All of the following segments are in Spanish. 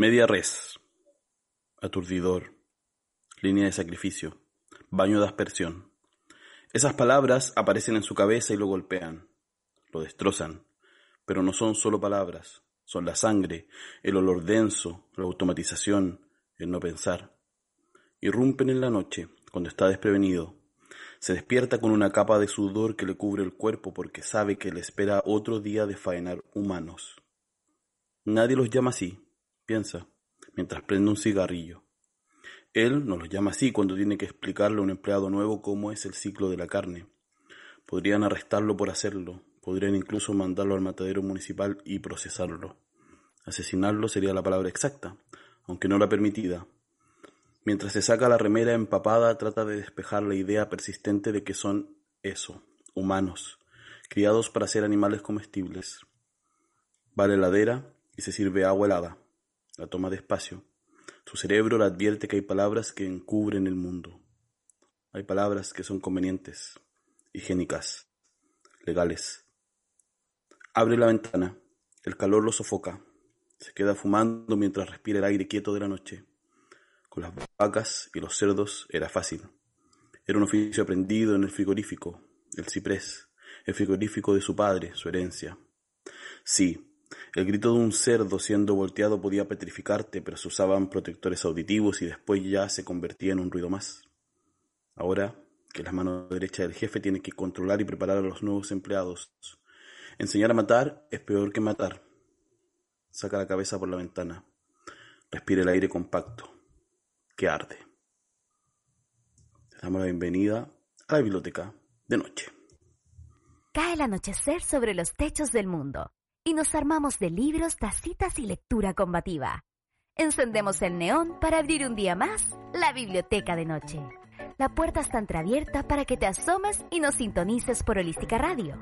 Media res. Aturdidor. Línea de sacrificio. Baño de aspersión. Esas palabras aparecen en su cabeza y lo golpean. Lo destrozan. Pero no son solo palabras. Son la sangre, el olor denso, la automatización, el no pensar. Irrumpen en la noche, cuando está desprevenido. Se despierta con una capa de sudor que le cubre el cuerpo porque sabe que le espera otro día de faenar humanos. Nadie los llama así, piensa, mientras prende un cigarrillo. Él no los llama así cuando tiene que explicarle a un empleado nuevo cómo es el ciclo de la carne. Podrían arrestarlo por hacerlo, podrían incluso mandarlo al matadero municipal y procesarlo. Asesinarlo sería la palabra exacta, aunque no la permitida. Mientras se saca la remera empapada, trata de despejar la idea persistente de que son eso, humanos, criados para ser animales comestibles. Va a la heladera y se sirve agua helada. La toma despacio. Su cerebro le advierte que hay palabras que encubren el mundo. Hay palabras que son convenientes, higiénicas, legales. Abre la ventana. El calor lo sofoca. Se queda fumando mientras respira el aire quieto de la noche. Con las vacas y los cerdos era fácil. Era un oficio aprendido en el frigorífico, el ciprés, el frigorífico de su padre, su herencia. Sí, el grito de un cerdo siendo volteado podía petrificarte, pero se usaban protectores auditivos y después ya se convertía en un ruido más. Ahora que la mano derecha del jefe tiene que controlar y preparar a los nuevos empleados. Enseñar a matar es peor que matar. Saca la cabeza por la ventana. Respira el aire compacto, que arde. Le damos la bienvenida a la biblioteca de noche. Cae el anochecer sobre los techos del mundo y nos armamos de libros, tacitas y lectura combativa. Encendemos el neón para abrir un día más la biblioteca de noche. La puerta está entreabierta para que te asomes y nos sintonices por Holística Radio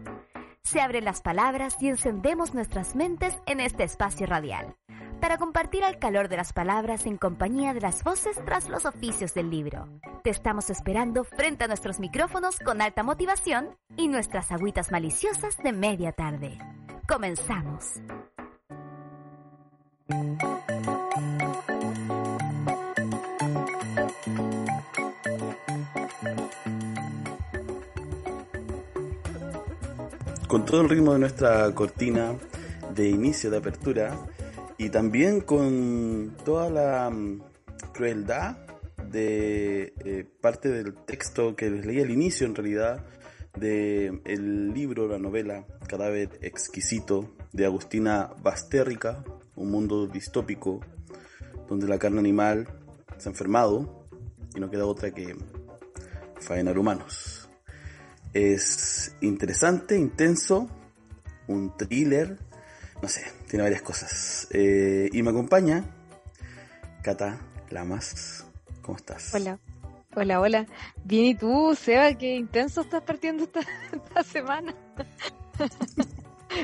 se abren las palabras y encendemos nuestras mentes en este espacio radial, para compartir el calor de las palabras en compañía de las voces tras los oficios del libro. Te estamos esperando frente a nuestros micrófonos con alta motivación y nuestras agüitas maliciosas de media tarde. Comenzamos. con todo el ritmo de nuestra cortina de inicio de apertura y también con toda la mm, crueldad de eh, parte del texto que les leí al inicio en realidad de el libro, la novela Cadáver exquisito de Agustina Bastérrica, un mundo distópico donde la carne animal se ha enfermado y no queda otra que faenar humanos. Es interesante, intenso, un thriller, no sé, tiene varias cosas. Eh, y me acompaña Cata Lamas. ¿Cómo estás? Hola. Hola, hola. Bien, ¿y tú, Seba? Qué intenso estás partiendo esta, esta semana.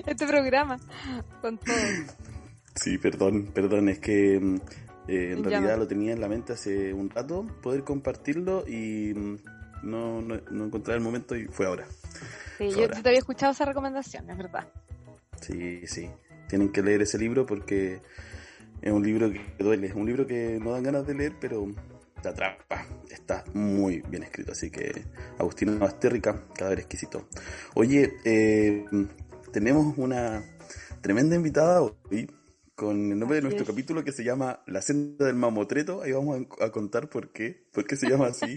este programa. Con todo. Sí, perdón, perdón, es que mm, eh, en realidad lo tenía en la mente hace un rato, poder compartirlo y mm, no, no, no encontré el momento y fue ahora. Sí, yo te había escuchado esa recomendación, es verdad. Sí, sí. Tienen que leer ese libro porque es un libro que duele, es un libro que no dan ganas de leer, pero te atrapa. Está muy bien escrito, así que Agustina Bastérrica, cadáver exquisito. Oye, eh, tenemos una tremenda invitada hoy con el nombre de nuestro capítulo que se llama La senda del mamotreto. Ahí vamos a, contar por qué, por qué se llama así.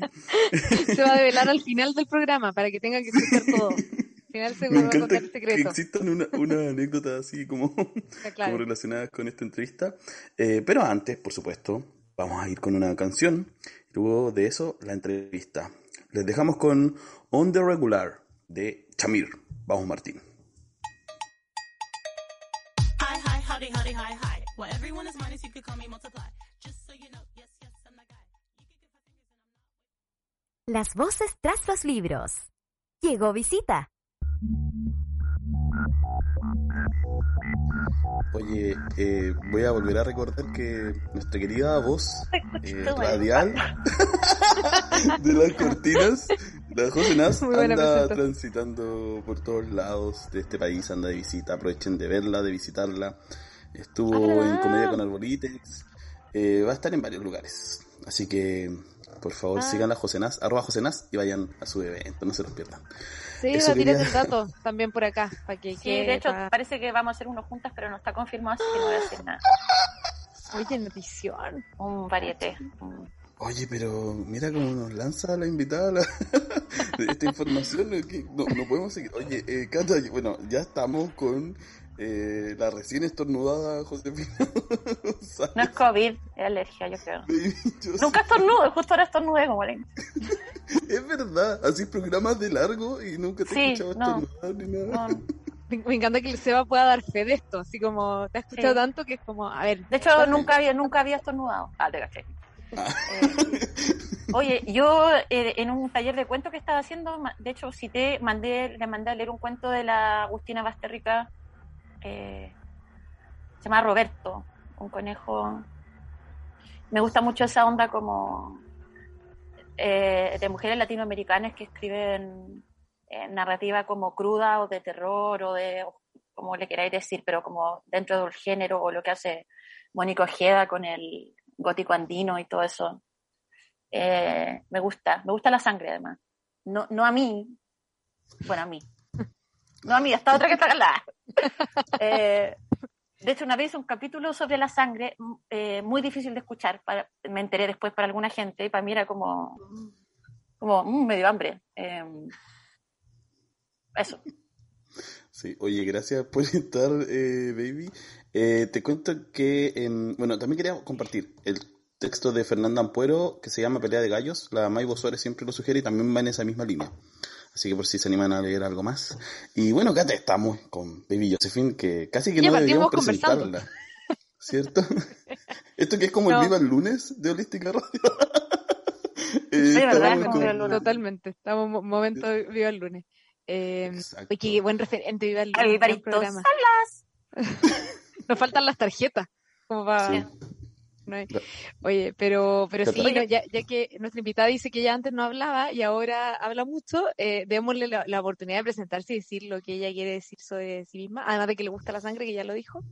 se va a develar al final del programa para que tengan que escuchar todo. Al final se va a contar el secreto. Que existan una, una anécdota así como, como relacionadas con esta entrevista. Eh, pero antes, por supuesto, vamos a ir con una canción. Luego de eso, la entrevista. Les dejamos con On the Regular de Chamir. Vamos, Martín. howdy, howdy, hi, hi. Well, everyone is minus, you could call me multiply. Just so you know, yes, yes, I'm that guy. You could give five fingers and I'm not. Las voces tras los libros. Llegó visita. Oye, eh, voy a volver a recordar que nuestra querida voz eh, radial de las cortinas, la José Nas, anda transitando por todos lados de este país, anda de visita, aprovechen de verla, de visitarla. Estuvo Ah, en Comedia con Arbolitex, eh, va a estar en varios lugares. Así que, por favor, Ah. sigan a José Nas, arroba José Nas, y vayan a su evento, no se los pierdan. Sí, Eso tírate quería- el dato también por acá. Para que Sí, quede de hecho, pa- parece que vamos a hacer uno juntas, pero no está confirmado, así que no voy a decir nada. Oye, notición. Un varieté. un- Oye, pero mira cómo nos lanza la invitada la- esta información. que no, no podemos seguir. Oye, eh, Cata, bueno, ya estamos con eh, la recién estornudada Josefina. González. No es COVID, es alergia, yo creo. Yo Nunca estornudo, justo ahora estornudé como le- sé, Es verdad, así programas de largo y nunca te he Sí, escuchado no. estornudar ni nada. no. Me, encanta que el Seba pueda dar fe de esto. Así como te ha escuchado Sí. tanto que es como, a ver. De hecho, nunca había, nunca había estornudado. Ah, te caché. Eh, oye, yo eh, en un taller de cuentos que estaba haciendo, de hecho, cité, mandé, le mandé a leer un cuento de la Agustina Basterrica, eh, se llama Roberto, un conejo. Me gusta mucho esa onda como eh, de mujeres latinoamericanas que escriben eh, narrativa como cruda o de terror o de, como le queráis decir, pero como dentro del género o lo que hace Mónico Ojeda con el gótico andino y todo eso. Me gusta, me gusta la sangre además. No, no a mí, bueno, a mí. No a mí, hasta otra que está al lado. Eh, de hecho, una vez un capítulo sobre la sangre eh, muy difícil de escuchar. Para, me enteré después para alguna gente y para mí era como, como mm, medio hambre. Eh, eso. Sí, oye, gracias por estar, eh, baby. Eh, te cuento que, bueno, también quería compartir el texto de Fernanda Ampuero que se llama Pelea de Gallos. La Maibo Suárez siempre lo sugiere y también va en esa misma línea. Así que por si se animan a leer algo más. Y bueno, Cata, estamos con Baby Josephine, que casi que Ya no deberíamos presentarla. ¿Cierto? Esto que es como No. el Viva el lunes de Holística Radio. Eh, Sí, ¿verdad? con- Viva el lunes. Totalmente. Estamos en un momento de viva el lunes. Eh, Exacto. oye, qué buen referente viva el lunes. gran Alvarito programa. Salas. Nos faltan las tarjetas. Como para. Sí. No hay- Oye, pero, pero sí, no, ya, ya que nuestra invitada dice que ella antes no hablaba y ahora habla mucho, eh, démosle la, la oportunidad de presentarse y decir lo que ella quiere decir sobre sí misma, además de que le gusta la sangre, que ya lo dijo.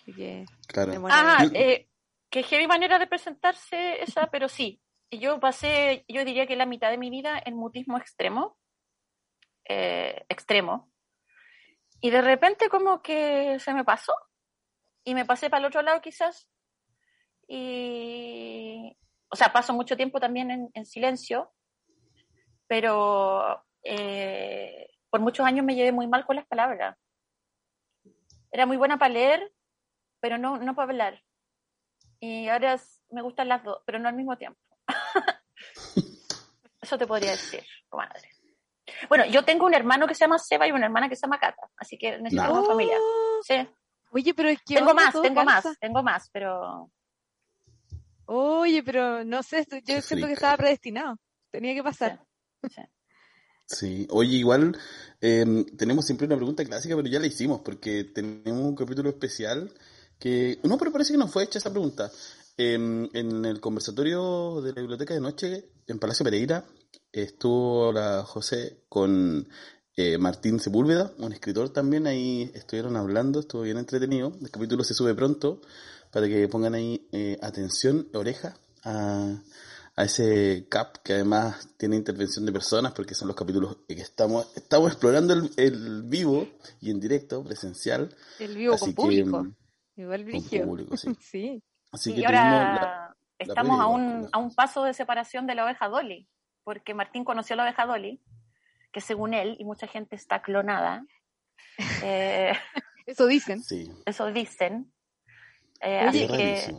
Así que, Claro. Ah, eh, que heavy manera de presentarse esa, pero sí. Y Yo pasé, yo diría que la mitad de mi vida en mutismo extremo, eh, extremo, y de repente como que se me pasó, y me pasé para el otro lado quizás, y, o sea, paso mucho tiempo también en, en silencio, pero eh, por muchos años me llevé muy mal con las palabras. Era muy buena para leer, pero no, no para hablar. Y ahora es- me gustan las dos, pero no al mismo tiempo. Eso te podría decir, comadre. Bueno, yo tengo un hermano que se llama Seba y una hermana que se llama Cata, así que necesitamos Oh, familia. Sí. Oye, pero es que Tengo más, tengo calza. más, tengo más, pero Oye, pero no sé, yo Qué siento que estaba predestinado. Tenía que pasar. sí. Sí, oye, igual em, tenemos siempre una pregunta clásica, pero ya la hicimos porque tenemos un capítulo especial que... No, pero parece que no fue hecha esa pregunta. Em, en el conversatorio de la biblioteca de noche en Palacio Pereira estuvo la José con eh, Martín Sepúlveda, un escritor también, ahí estuvieron hablando, estuvo bien entretenido. El capítulo se sube pronto para que pongan ahí eh, atención, oreja a, a ese CAP que además tiene intervención de personas porque son los capítulos que estamos, estamos explorando el, el vivo y en directo, presencial. El vivo Así con que, público. mm, Igual con público, sí. sí. Así y que la- ahora estamos a un, a un paso de separación de la oveja Dolly, porque Martín conoció a la oveja Dolly, que según él, y mucha gente está clonada, eh, Eso dicen. Sí, eso dicen. Eh, así que,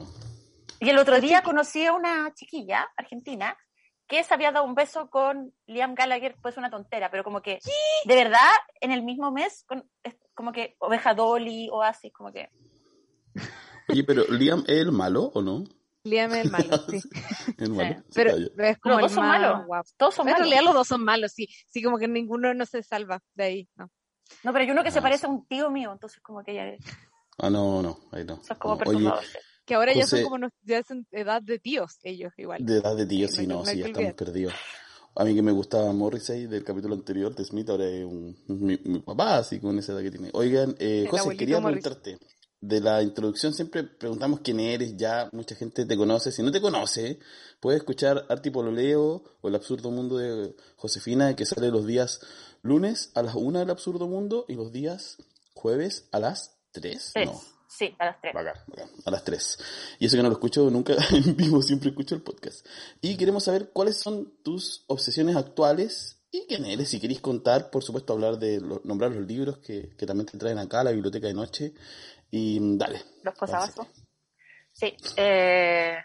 y el otro día conocí a una chiquilla argentina que se había dado un beso con Liam Gallagher, pues una tontera, pero como que, de verdad, en el mismo mes, con, es como que Oveja Dolly, Oasis, como que... Oye, pero Liam es el malo o no? Liam es el malo, sí. El malo. Sí. Pero, pero es como Los el dos son más malos. guapo. Todos son En malos. realidad los dos son malos, sí. Sí, como que ninguno no se salva de ahí. No. No, pero hay uno que se Ah, parece sí. a un tío mío, entonces como que ya, Ah, no, no, ahí no. es como No, Oye. Que ahora ya son como nos- ya son edad de tíos ellos igual. de edad de tío, No sí, no, no sí, ya estamos perdidos. A mí que me gustaba Morrissey del capítulo anterior de Smith, ahora es un, mi, mi papá, así con esa edad que tiene. Oigan, eh, José, quería preguntarte, de la introducción siempre preguntamos quién eres, ya mucha gente te conoce, si no te conoce, puedes escuchar Artipololeo o El Absurdo Mundo de Josefina, que sale los días lunes a las 1 del Absurdo Mundo y los días jueves a las 3, Tres. no. Sí, a las tres. Bacán, bacán. A las 3. Y eso que no lo escucho nunca en vivo, siempre escucho el podcast. Y queremos saber cuáles son tus obsesiones actuales y quién eres. Si queréis contar, por supuesto, hablar de lo- nombrar los libros que, que también te traen acá a la biblioteca de noche. Y mm, dale. Los posavasos. Sí. Eh,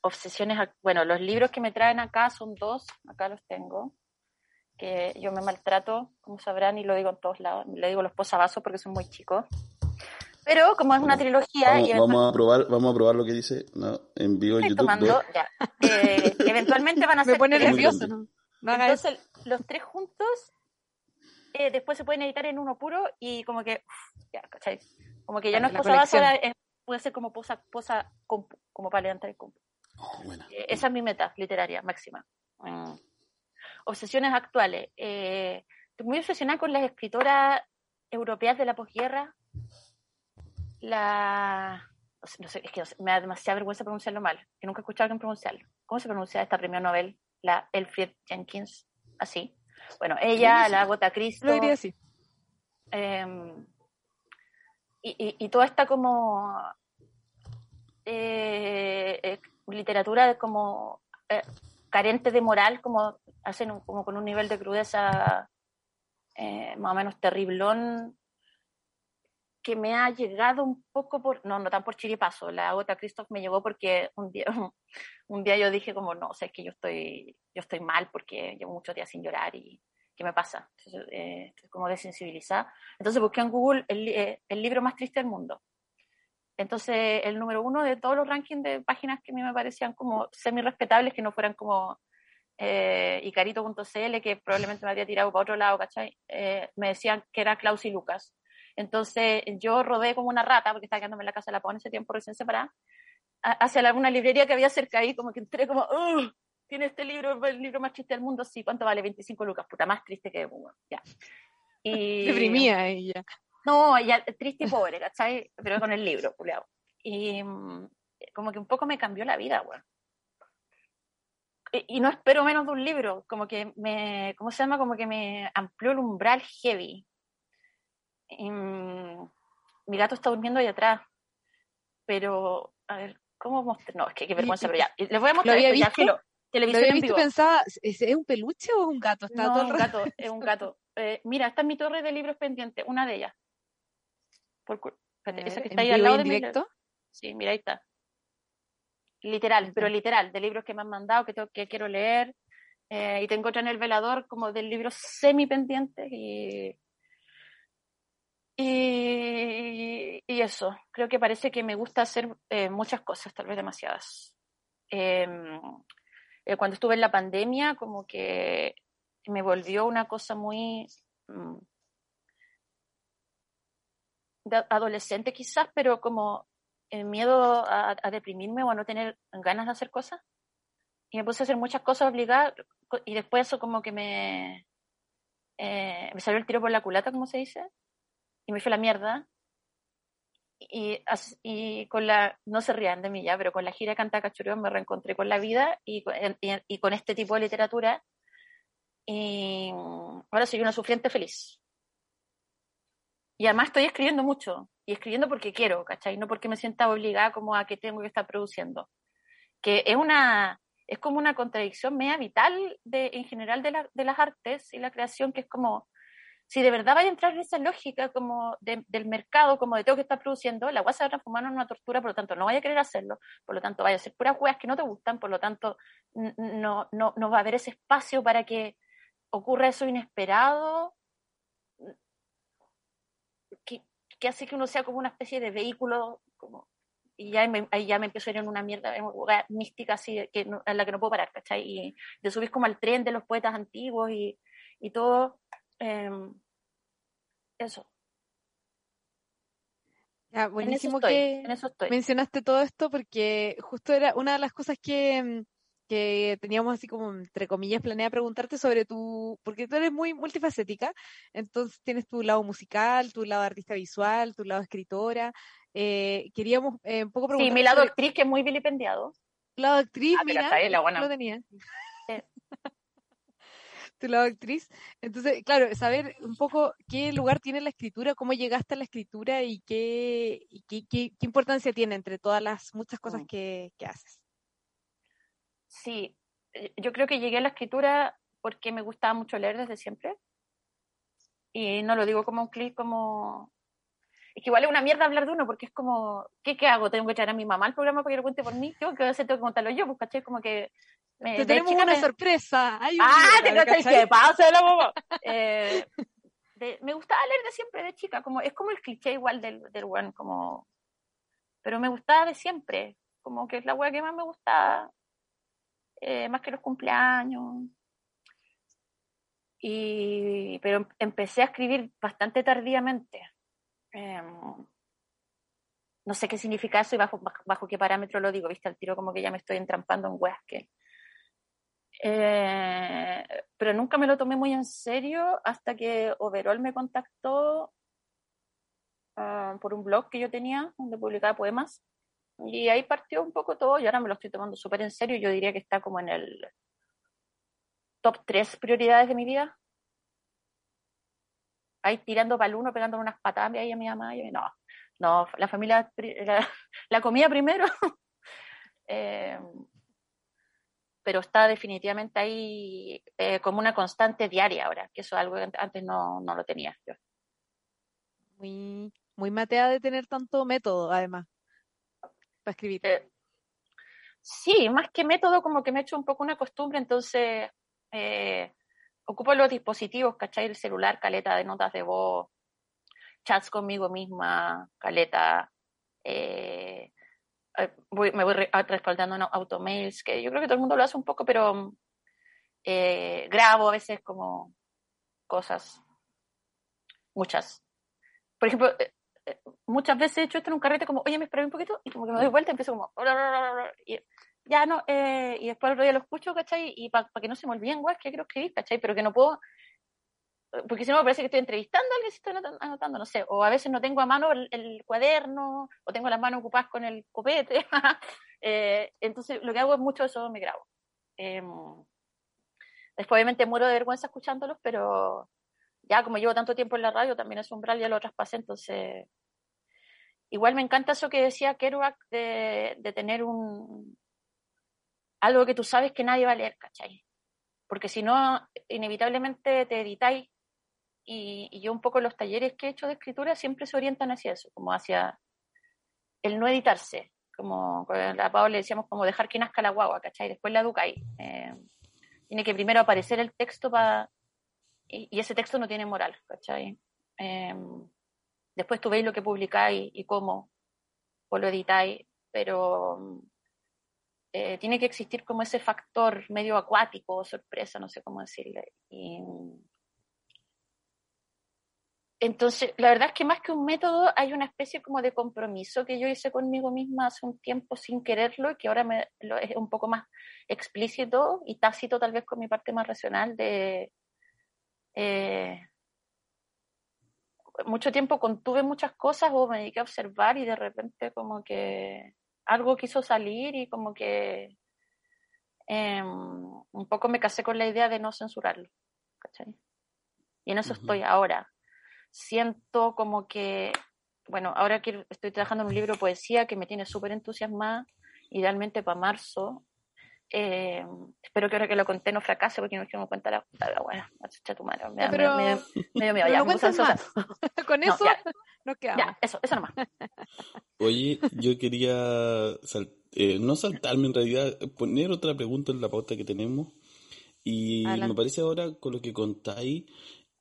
obsesiones. Bueno, los libros que me traen acá son dos. Acá los tengo. Que yo me maltrato, como sabrán, y lo digo en todos lados. Le digo los posavasos porque son muy chicos. Pero como es una trilogía Vamos, y además vamos a probar, vamos a probar lo que dice no, en vivo en YouTube. tomando, ya. Eh, eventualmente van a Me ser pone tres. Muy nervioso. Entonces, los tres juntos eh, después se pueden editar en uno puro y como que, ya, ¿cachai? Como que ya no es La posavasos, colección. ahora es- puede ser como posa, posa compu, como para levantar el compu. Oh, buena. Eh, esa es mi meta literaria máxima. Mm. Obsesiones actuales. Eh, estoy muy obsesionada con las escritoras europeas de la posguerra. La... No sé, es que no sé, me da demasiada vergüenza pronunciarlo mal, que nunca he escuchado a alguien pronunciarlo. ¿Cómo se pronuncia esta premio Nobel? La Elfried Jenkins, así. Bueno, ella, la Agatha Christie, Lo diría así. eh, y, y, y toda esta como eh, eh, literatura como eh, carente de moral, como hacen un- como con un nivel de crudeza más o menos terriblón, que me ha llegado un poco por, no, no tan por chiripazo, la gota Christoph me llegó porque un día, un día yo dije como, no, o sea, es que yo estoy, yo estoy mal porque llevo muchos días sin llorar y ¿qué me pasa? Entonces, eh, estoy como desensibilizada. Entonces busqué en Google el, eh, el libro más triste del mundo. Entonces, el número uno de todos los rankings de páginas que a mí me parecían como semi-respetables, que no fueran como eh, Icarito.cl, que probablemente me habría tirado para otro lado, ¿cachai? Eh, me decían que era Klaus y Lucas. Entonces, yo rodé como una rata, porque estaba quedándome en la casa de la PAO en ese tiempo recién separada, hacia la- una librería que había cerca ahí, como que entré como, "Ugh, tiene este libro, el libro más triste del mundo, sí, ¿cuánto vale? 25 lucas, puta, más triste que, bueno, ya. Y, Deprimía ella. no, ya triste y pobre, ¿cachai? Pero con el libro, culiao. Y mm, como que un poco me cambió la vida, weón. Y, y no espero menos de un libro, como que me, ¿cómo se llama? Como que me amplió el umbral heavy. Mm, mi gato está durmiendo ahí atrás, pero, a ver, ¿cómo mostrar? No, es que qué vergüenza, pero ya. Les voy a mostrar había esto, ya, visto? filo. Lo Televisión había en visto vivo. pensaba, ¿es, es un peluche o es un gato? Está No, todo un rato- gato, es un gato. Eh, mira, esta es mi torre de libros pendiente, una de ellas. Por, A esa ver, que está ahí al lado de directo. Sí, mira, ahí está. Literal, pero Ujú. literal, de libros que me han mandado, que, tengo, que quiero leer. eh, y tengo otra en el velador como del libro semi pendiente y, y, y eso, creo que parece que me gusta hacer eh, muchas cosas, tal vez demasiadas. Em, eh, cuando estuve en la pandemia, como que me volvió una cosa muy mm, adolescente quizás, pero como el miedo a, deprimirme o a no tener ganas de hacer cosas. Y me puse a hacer muchas cosas obligadas y después eso como que me, eh, me salió el tiro por la culata, como se dice, y me fue la mierda. Y, y con la, no se rían de mí ya, pero con la gira Canta Cachureo me reencontré con la vida y, y- y con este tipo de literatura. Y ahora soy una sufriente feliz. Y además estoy escribiendo mucho, y escribiendo porque quiero, ¿cachai? No porque me sienta obligada como a que tengo que estar produciendo. Que es una, es como una contradicción media vital de, en general de, la- de las artes y la creación, que es como, si de verdad vaya a entrar en esa lógica como de- del mercado, como de tengo que estar produciendo, la guasa va a transformar en una tortura, por lo tanto no vaya a querer hacerlo, por lo tanto vaya a ser puras weas que no te gustan, por lo tanto no, no, no va a haber ese espacio para que ocurra eso inesperado, que, hace que uno sea como una especie de vehículo como y ya me, ahí ya me empiezo a ir en una mierda en una mística así que no- en la que no puedo parar, ¿cachai? Y te subís como al tren de los poetas antiguos y, y todo. Em, eso. Ya, En buenísimo estoy. que En eso estoy. mencionaste todo esto porque justo era una de las cosas que, mm, que teníamos así como, entre comillas, planeada preguntarte sobre tu, porque tú eres muy multifacética, entonces tienes tu lado musical, tu lado artista visual, tu lado escritora. eh, queríamos eh, un poco Sí, preguntarte mi lado sobre actriz que es muy vilipendiado. tu lado actriz, Ah, mira, la buena. no lo tenía. Tu lado actriz. Entonces, claro, saber un poco qué lugar tiene la escritura, cómo llegaste a la escritura y qué, y qué, qué- qué importancia tiene entre todas las muchas cosas Mm. que, que haces. Sí, eh, yo creo que llegué a la escritura porque me gustaba mucho leer desde siempre. Y no lo digo como un clic, como... Es que igual es una mierda hablar de uno, porque es como, ¿qué, qué hago? ¿Tengo que traer a mi mamá al programa para que lo cuente por mí? Yo, ¿qué voy a hacer? Tengo que contarlo yo, pues, ¿cachai? Como que... me- Te de tenemos una me- sorpresa. Hay un ¡Ah! ¿Te? ¿cachai? ¿Qué pasa la mamá? Eh, de- me gustaba leer de siempre, de chica, como es como el cliché igual del, del weón, como... Pero me gustaba de siempre, como que es la wea que más me gustaba, eh, más que los cumpleaños. Y, pero em- empecé a escribir bastante tardíamente. Em, no sé qué significa eso y bajo, bajo, bajo qué parámetro lo digo, viste, al tiro como que ya me estoy entrampando en weas que... Eh, pero nunca me lo tomé muy en serio hasta que Overall me contactó ah, por un blog que yo tenía donde publicaba poemas. Y ahí partió un poco todo y ahora me lo estoy tomando súper en serio. Yo diría que está como en el top 3 prioridades de mi vida. Ahí tirando para el uno pegándole unas patadas ahí a mi mamá. Y yo, no, no, la familia la, la comida primero. Eh, pero está definitivamente ahí eh, como una constante diaria ahora, que eso es algo que antes no, no lo tenía yo. Muy, muy matea de tener tanto método, además, para escribir. Eh, sí, más que método, como que me he hecho un poco una costumbre, entonces eh, ocupo los dispositivos, ¿cachai? El celular, caleta de notas de voz, chats conmigo misma, caleta. eh, voy- me voy respaldando en automails, que yo creo que todo el mundo lo hace un poco, pero eh, grabo a veces como cosas, muchas. Por ejemplo, eh, eh, muchas veces he hecho esto en un carrete como, oye, me esperé un poquito, y como que me doy vuelta y empiezo como, y ya no, eh, y después el otro día lo escucho, ¿cachai? Y para que no se me olviden, guay, que quiero escribir, ¿cachai? Pero que no puedo, porque si no me parece que estoy entrevistando a alguien si estoy anotando, no sé, o a veces no tengo a mano el, cuaderno, o tengo las manos ocupadas con el copete, eh, entonces lo que hago es mucho eso, me grabo. Eh, después obviamente muero de vergüenza escuchándolos, pero ya como llevo tanto tiempo en la radio, también es umbral, ya lo traspasé, entonces igual me encanta eso que decía Kerouac de, de tener un algo que tú sabes que nadie va a leer, ¿cachai? Porque si no, inevitablemente te editáis y, y yo un poco los talleres que he hecho de escritura siempre se orientan hacia eso, como hacia el no editarse, como la Pau le decíamos como dejar que nazca la guagua, ¿cachai? Después la educáis. Eh, tiene que primero aparecer el texto para y, y ese texto no tiene moral, ¿cachai? Eh, después tú veis lo que publicáis y cómo, o lo editáis, pero eh, tiene que existir como ese factor medio acuático sorpresa, no sé cómo decirle. Y, entonces, la verdad es que más que un método, hay una especie como de compromiso que yo hice conmigo misma hace un tiempo sin quererlo y que ahora me, lo, es un poco más explícito y tácito tal vez con mi parte más racional de... Eh, mucho tiempo contuve muchas cosas o me dediqué a observar y de repente como que algo quiso salir y como que eh, un poco me casé con la idea de no censurarlo. ¿cachai? Y en eso estoy ahora. Siento como que, bueno, ahora que estoy trabajando en un libro de poesía que me tiene súper entusiasmada, idealmente para marzo. Eh, espero que ahora que lo conté no fracase porque no me cuenta la puta bueno, chucha tu madre, me, da- pero- me, me, Pero no más. Con No, eso ya. nos quedamos. Ya, eso, eso nomás. Oye, yo quería sal- eh, no saltarme en realidad, poner otra pregunta en la pauta que tenemos. Y Adelante. me parece ahora con lo que contáis,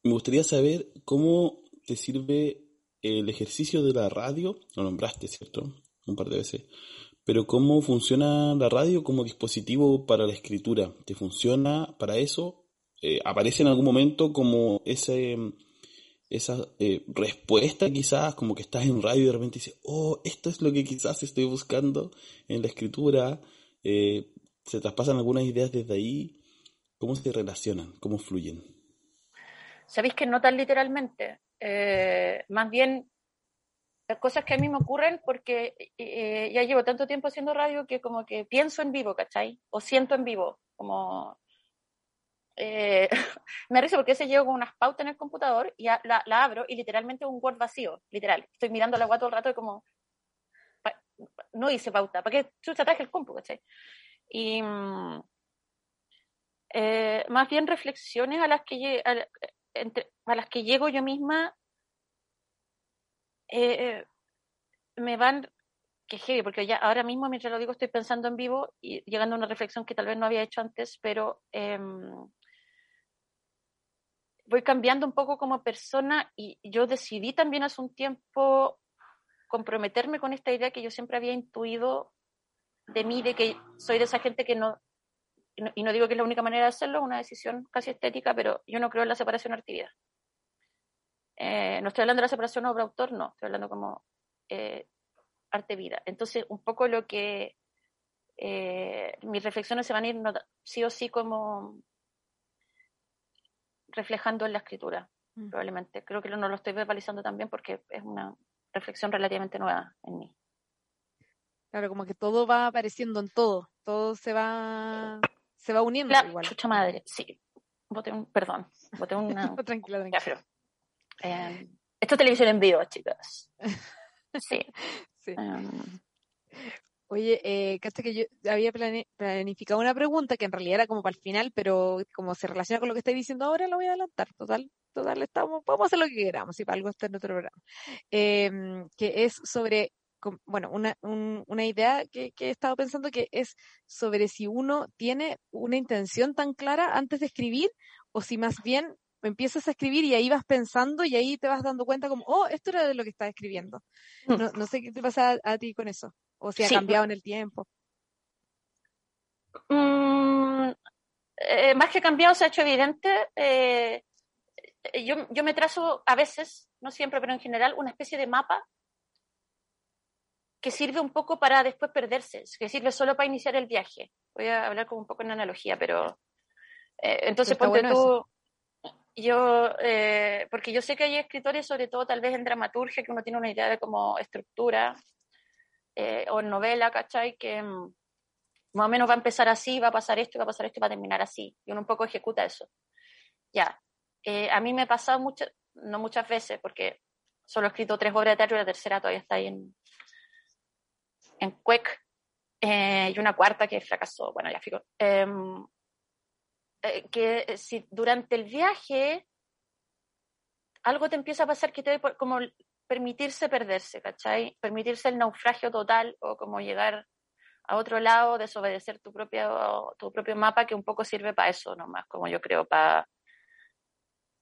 me gustaría saber cómo te sirve el ejercicio de la radio, lo nombraste, ¿cierto? un par de veces. Pero ¿cómo funciona la radio como dispositivo para la escritura? ¿Te funciona para eso? Eh, ¿Aparece en algún momento como ese, esa eh, respuesta quizás, como que estás en radio y de repente dices, oh, esto es lo que quizás estoy buscando en la escritura? Eh, ¿Se traspasan algunas ideas desde ahí? ¿Cómo se relacionan? ¿Cómo fluyen? Sabéis que no tan literalmente. Eh, más bien las cosas que a mí me ocurren porque eh, ya llevo tanto tiempo haciendo radio que como que pienso en vivo, ¿cachai? O siento en vivo, como... Eh, me risa porque ese llevo con unas pautas en el computador y la, abro y literalmente un Word vacío, literal. Estoy mirando la agua todo el rato y como... No hice pauta, ¿para qué chucha traje el compu, ¿cachai? Y... Mm, eh, más bien reflexiones a las que a, entre, a las que llego yo misma eh, me van que heavy, porque ya ahora mismo mientras lo digo estoy pensando en vivo y llegando a una reflexión que tal vez no había hecho antes, pero eh, voy cambiando un poco como persona y yo decidí también hace un tiempo comprometerme con esta idea que yo siempre había intuido de mí, de que soy de esa gente que no, no, y no digo que es la única manera de hacerlo, una decisión casi estética, pero yo no creo en la separación arte-vida. Eh, no estoy hablando de la separación obra-autor, no, estoy hablando como eh, arte-vida. Entonces, un poco lo que eh, mis reflexiones se van a ir sí o sí como reflejando en la escritura, mm. probablemente. Creo que no lo estoy verbalizando también porque es una reflexión relativamente nueva en mí. Claro, como que todo va apareciendo en todo, todo se va se va uniendo la igual. Chucha madre, sí. Boté un, perdón, boté una... tranquila, tranquila. Ya, pero, eh, esto es televisión en vivo, chicas. Sí. sí. Um, Oye, eh, que yo había planificado una pregunta que en realidad era como para el final, pero como se relaciona con lo que estoy diciendo ahora, lo voy a adelantar. Total, total, estamos, podemos hacer lo que queramos, y para algo está en otro programa. Eh, que es sobre bueno, una, un, una idea que, que, he estado pensando que es sobre si uno tiene una intención tan clara antes de escribir o si más bien empiezas a escribir y ahí vas pensando y ahí te vas dando cuenta como, oh, esto era de lo que estaba escribiendo. No, no sé qué te pasa a, a, ti con eso o si ha Sí. cambiado en el tiempo. Mm, eh, más que cambiado, se ha hecho evidente. eh, yo, yo me trazo a veces, no siempre, pero en general, una especie de mapa que sirve un poco para después perderse, que sirve solo para iniciar el viaje. Voy a hablar como un poco en analogía, pero eh, entonces ponte bueno tú, yo, eh, porque yo sé que hay escritores, sobre todo tal vez en dramaturgia, que uno tiene una idea de como estructura, eh, o en novela, ¿cachai? Que mm, más o menos va a empezar así, va a pasar esto, va a pasar esto y va a terminar así. Y uno un poco ejecuta eso. Ya. Eh, a mí me ha pasado muchas, no muchas veces, porque solo he escrito tres obras de teatro y la tercera todavía está ahí en, en Cuec, eh, y una cuarta que fracasó. Bueno, ya fijo. Eh, que si durante el viaje algo te empieza a pasar que te como permitirse perderse, ¿cachai? Permitirse el naufragio total o como llegar a otro lado, desobedecer tu propio, tu propio mapa, que un poco sirve para eso nomás, como yo creo, para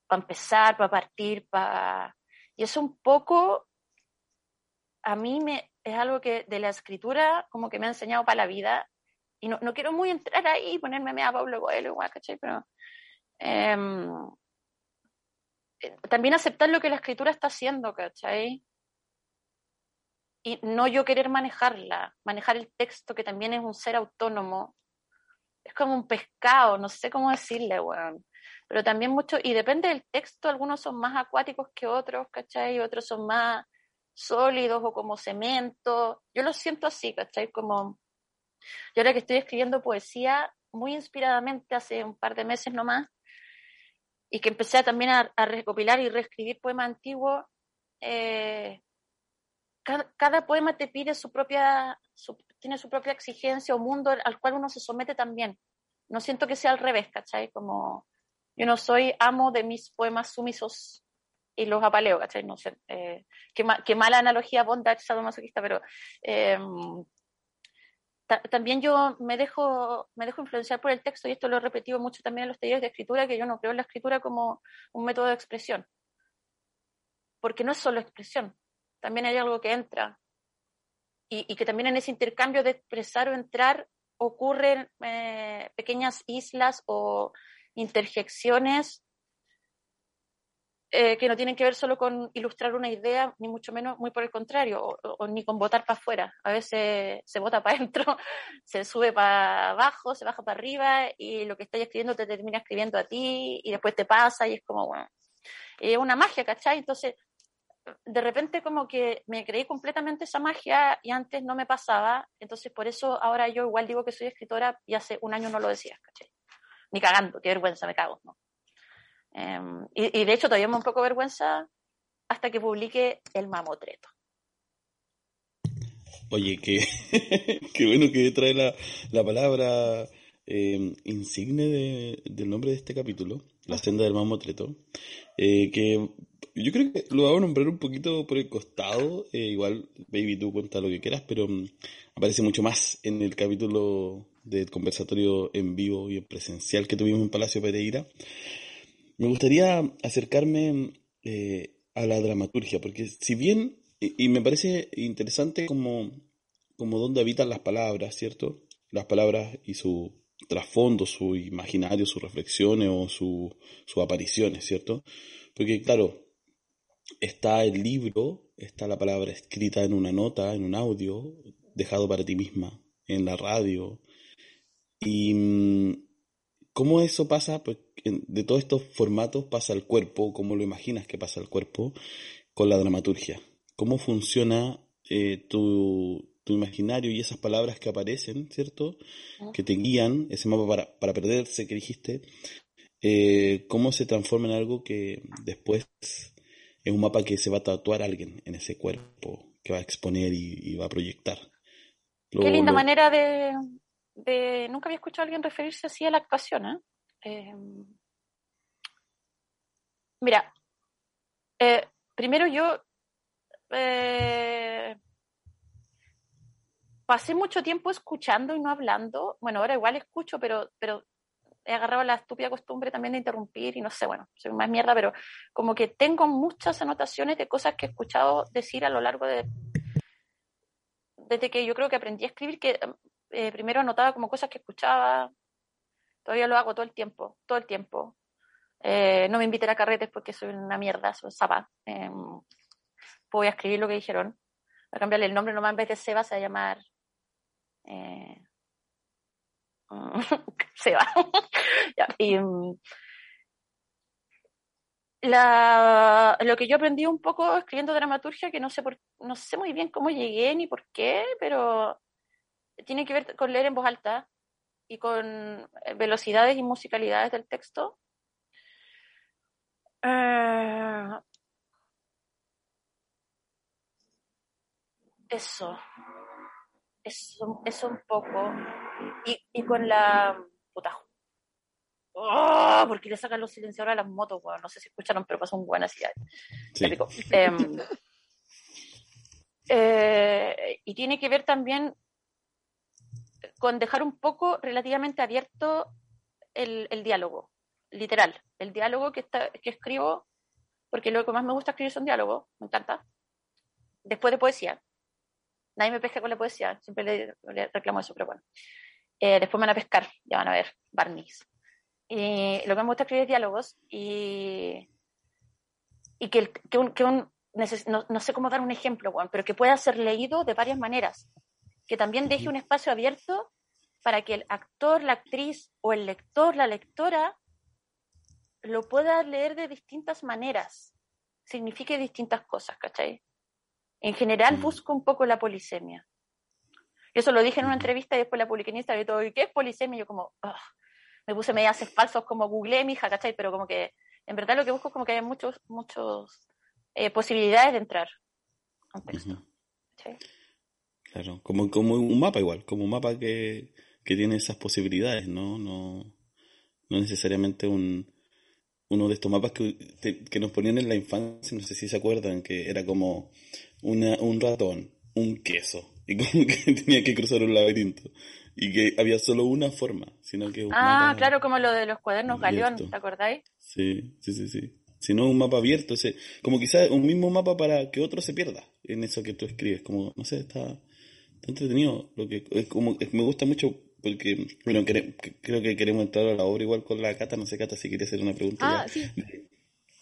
pa empezar, para partir, para... Y eso un poco, a mí me, es algo que de la escritura como que me ha enseñado para la vida, y no, no quiero muy entrar ahí y ponerme a Pablo Coelho, igual, ¿cachai? Pero... Eh, también aceptar lo que la escritura está haciendo, ¿cachai? Y no yo querer manejarla, manejar el texto, que también es un ser autónomo. Es como un pescado, no sé cómo decirle, weón. Pero también mucho, y depende del texto, algunos son más acuáticos que otros, ¿cachai? Otros son más sólidos o como cemento. Yo lo siento así, ¿cachai? Como, yo ahora que estoy escribiendo poesía muy inspiradamente hace un par de meses nomás, y que empecé también a, recopilar y reescribir poemas antiguos, eh, cada, cada, poema te pide su propia, tiene su propia exigencia o mundo al cual uno se somete también. No siento que sea al revés, ¿cachai? Como yo no soy amo de mis poemas sumisos y los apaleo, ¿cachai? No sé, eh, qué, ma qué, mala analogía bondage sadomasoquista, pero eh, también yo me dejo, me dejo influenciar por el texto, y esto lo he repetido mucho también en los talleres de escritura, que yo no creo en la escritura como un método de expresión. Porque no es solo expresión, también hay algo que entra y, y que también en ese intercambio de expresar o entrar ocurren eh, pequeñas islas o interjecciones eh, que no tienen que ver solo con ilustrar una idea, ni mucho menos, muy por el contrario, o, ni con votar para afuera. A veces se vota para adentro, se sube para abajo, se baja para arriba, y lo que estás escribiendo te termina escribiendo a ti, y después te pasa, y es como, bueno, es una magia, ¿cachai? Entonces, de repente como que me creí completamente esa magia y antes no me pasaba, entonces por eso ahora yo igual digo que soy escritora y hace un año no lo decía, ¿cachai? Ni cagando, qué vergüenza, me cago, ¿no? Um, y, de hecho todavía me da un poco vergüenza hasta que publique El Mamotreto. Oye, qué, qué bueno que trae la, la palabra eh, insigne de, del nombre de este capítulo, La senda del Mamotreto, eh, que yo creo que lo a nombrar un poquito por el costado, eh, igual, baby, tú cuenta lo que quieras, pero um, aparece mucho más en el capítulo del conversatorio en vivo y en presencial que tuvimos en Palacio Pereira. Me gustaría acercarme eh, a la dramaturgia, porque si bien, y, me parece interesante como, como dónde habitan las palabras, ¿cierto? Las palabras y su trasfondo, su imaginario, sus reflexiones o sus su apariciones, ¿cierto? Porque claro, está el libro, está la palabra escrita en una nota, en un audio, dejado para ti misma, en la radio. Y cómo eso pasa, pues de todos estos formatos pasa al cuerpo, cómo lo imaginas que pasa al cuerpo con la dramaturgia. Cómo funciona eh, tu, tu, imaginario y esas palabras que aparecen, ¿cierto? Que te guían, ese mapa para, para perderse que dijiste, eh, cómo se transforma en algo que después es un mapa que se va a tatuar a alguien en ese cuerpo, que va a exponer y, y va a proyectar. Lo, Qué linda lo... manera de, de, Nunca había escuchado a alguien referirse así a la actuación. ¿eh? Eh, mira, eh, primero yo eh, pasé mucho tiempo escuchando y no hablando. Bueno, ahora igual escucho, pero, pero he agarrado la estúpida costumbre también de interrumpir y no sé, bueno, soy más mierda, pero como que tengo muchas anotaciones de cosas que he escuchado decir a lo largo de... Desde que yo creo que aprendí a escribir, que eh, primero anotaba como cosas que escuchaba, todavía lo hago todo el tiempo, todo el tiempo. Eh, no me inviten a carretes porque soy una mierda, soy zapa. Eh, voy a escribir lo que dijeron. Voy a cambiarle el nombre nomás en vez de Seba, se va a llamar... Eh, se va. ya, y, la, lo que yo aprendí un poco escribiendo dramaturgia, que no sé, por, no sé muy bien cómo llegué ni por qué, pero tiene que ver con leer en voz alta y con velocidades y musicalidades del texto. Uh, eso. Eso, eso un poco. Y, y con la. Puta. Oh, porque le sacan los silenciadores a las motos, bueno, no sé si escucharon, pero pasó un buen así. Sí. Eh, eh, y tiene que ver también con dejar un poco relativamente abierto el, diálogo, literal. El diálogo que, está, que escribo, porque lo que más me gusta escribir son diálogos, me encanta. Después de poesía, nadie me pesca con la poesía, siempre le, reclamo eso, pero bueno. Eh, después me van a pescar, ya van a ver, barniz. Y lo que me gusta escribir es diálogos y, y que, que un, que un no, no, sé cómo dar un ejemplo, bueno, pero que pueda ser leído de varias maneras. Que también deje un espacio abierto para que el actor, la actriz o el lector, la lectora, lo pueda leer de distintas maneras, signifique distintas cosas, ¿cachai? En general busco un poco la polisemia. Y eso lo dije en una entrevista y después la publiqué en Instagram y todo, ¿y qué es polisemia? Y yo como, oh, me puse medio haces falsos como googleé mi hija, ¿cachai? Pero como que en verdad lo que busco es como que hay muchos, muchos eh, posibilidades de entrar a un texto. Uh -huh. Claro, como, como un mapa igual, como un mapa que, que tiene esas posibilidades, ¿no? No, no necesariamente un, uno de estos mapas que, que nos ponían en la infancia, no sé si se acuerdan, que era como una, un ratón, un queso, y como que tenía que cruzar un laberinto. Y que había solo una forma, sino que... ah, claro, como lo de los cuadernos Galeón, ¿te acordáis? Sí, sí, sí, sí. Sino un mapa abierto, ese, como quizás un mismo mapa para que otro se pierda en eso que tú escribes, como, no sé, está... entretenido. Lo que, es como, es- me gusta mucho porque, bueno, quere- creo que queremos entrar a la obra igual con la Cata. No sé, Cata, si quería hacer una pregunta. Ah, ya. sí.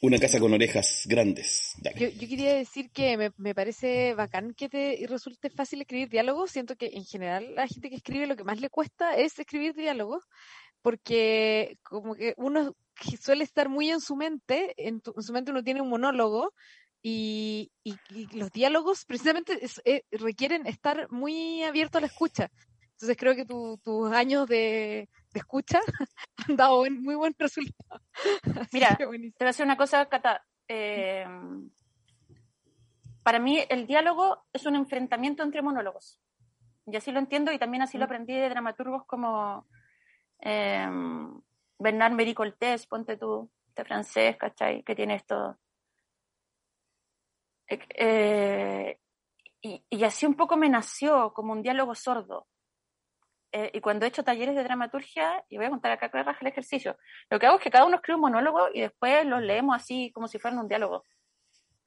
Una casa con orejas grandes. Dale. Yo, yo quería decir que me, me parece bacán que te resulte fácil escribir diálogos. Siento que en general la gente que escribe lo que más le cuesta es escribir diálogos, porque como que uno suele estar muy en su mente, en, tu- en su mente uno tiene un monólogo y, y- y los diálogos precisamente es- eh, requieren estar muy abierto a la escucha. Entonces creo que tu- tus años de, de escucha han dado buen- muy buen resultado. Así Mira. Te voy a decir una cosa, Cata. Eh, para mí el diálogo es un enfrentamiento entre monólogos. Y así lo entiendo y también así lo Mm. aprendí de dramaturgos como eh, Bernard Marie Coltés, ponte tú, este francés, ¿cachai? Que tiene esto. Eh, eh, y, y así un poco me nació como un diálogo sordo. Eh, y cuando he hecho talleres de dramaturgia, y voy a contar acá que raja el ejercicio, lo que hago es que cada uno escribe un monólogo y después los leemos así como si fueran un diálogo.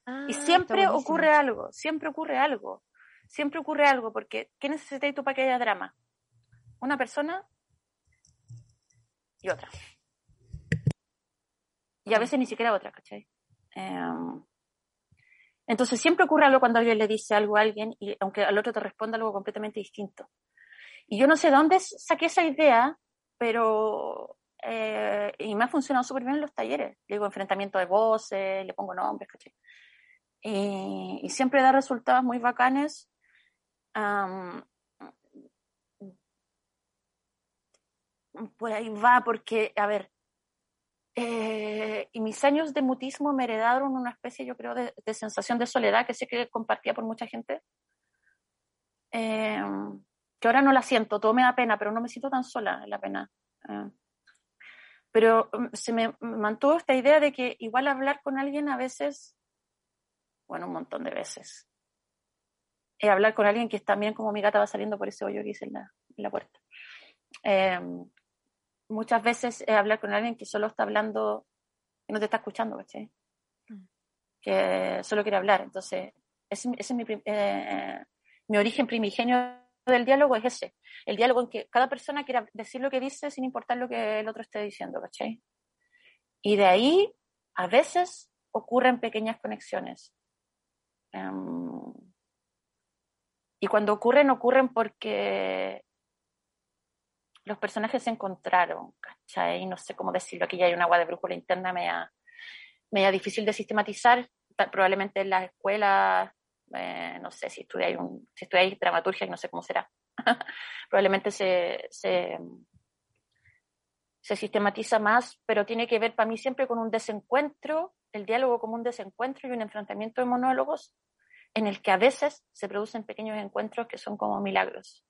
Ah, Y siempre ocurre algo, siempre ocurre algo, siempre ocurre algo, porque ¿qué necesitas tú para que haya drama? Una persona y otra. Y a veces ni siquiera otra, ¿cachai? Em, entonces siempre ocurre algo cuando alguien le dice algo a alguien y aunque al otro te responda algo completamente distinto. Y yo no sé de dónde saqué esa idea, pero eh, y me ha funcionado súper bien en los talleres. Le digo enfrentamiento de voces, le pongo nombres, ¿cachai? Y, y siempre da resultados muy bacanes. Am, por ahí va, porque, a ver, eh, y mis años de mutismo me heredaron una especie, yo creo, de, de sensación de soledad que sé que compartía por mucha gente. Eh, que ahora no la siento, todo me da pena, pero no me siento tan sola en la pena. Eh, pero mm, se me mantuvo esta idea de que igual hablar con alguien a veces, bueno, un montón de veces, eh, hablar con alguien que también como mi gata va saliendo por ese hoyo que hice en la, en la puerta. Muchas veces eh, hablar con alguien que solo está hablando y no te está escuchando, ¿cachai? Mm. Que solo quiere hablar. Entonces, ese, ese es mi, eh, mi origen primigenio del diálogo, es ese. El diálogo en que cada persona quiera decir lo que dice sin importar lo que el otro esté diciendo, ¿cachai? Y de ahí, a veces, ocurren pequeñas conexiones. Em, y cuando ocurren, ocurren porque los personajes se encontraron, ¿cachai? No sé cómo decirlo, aquí ya hay un agua de brújula interna media, media difícil de sistematizar, probablemente en las escuelas, eh, no sé si estudiáis, un, si estudiáis dramaturgia, no sé cómo será, probablemente se, se, se sistematiza más, pero tiene que ver para mí siempre con un desencuentro, el diálogo como un desencuentro y un enfrentamiento de monólogos en el que a veces se producen pequeños encuentros que son como milagros.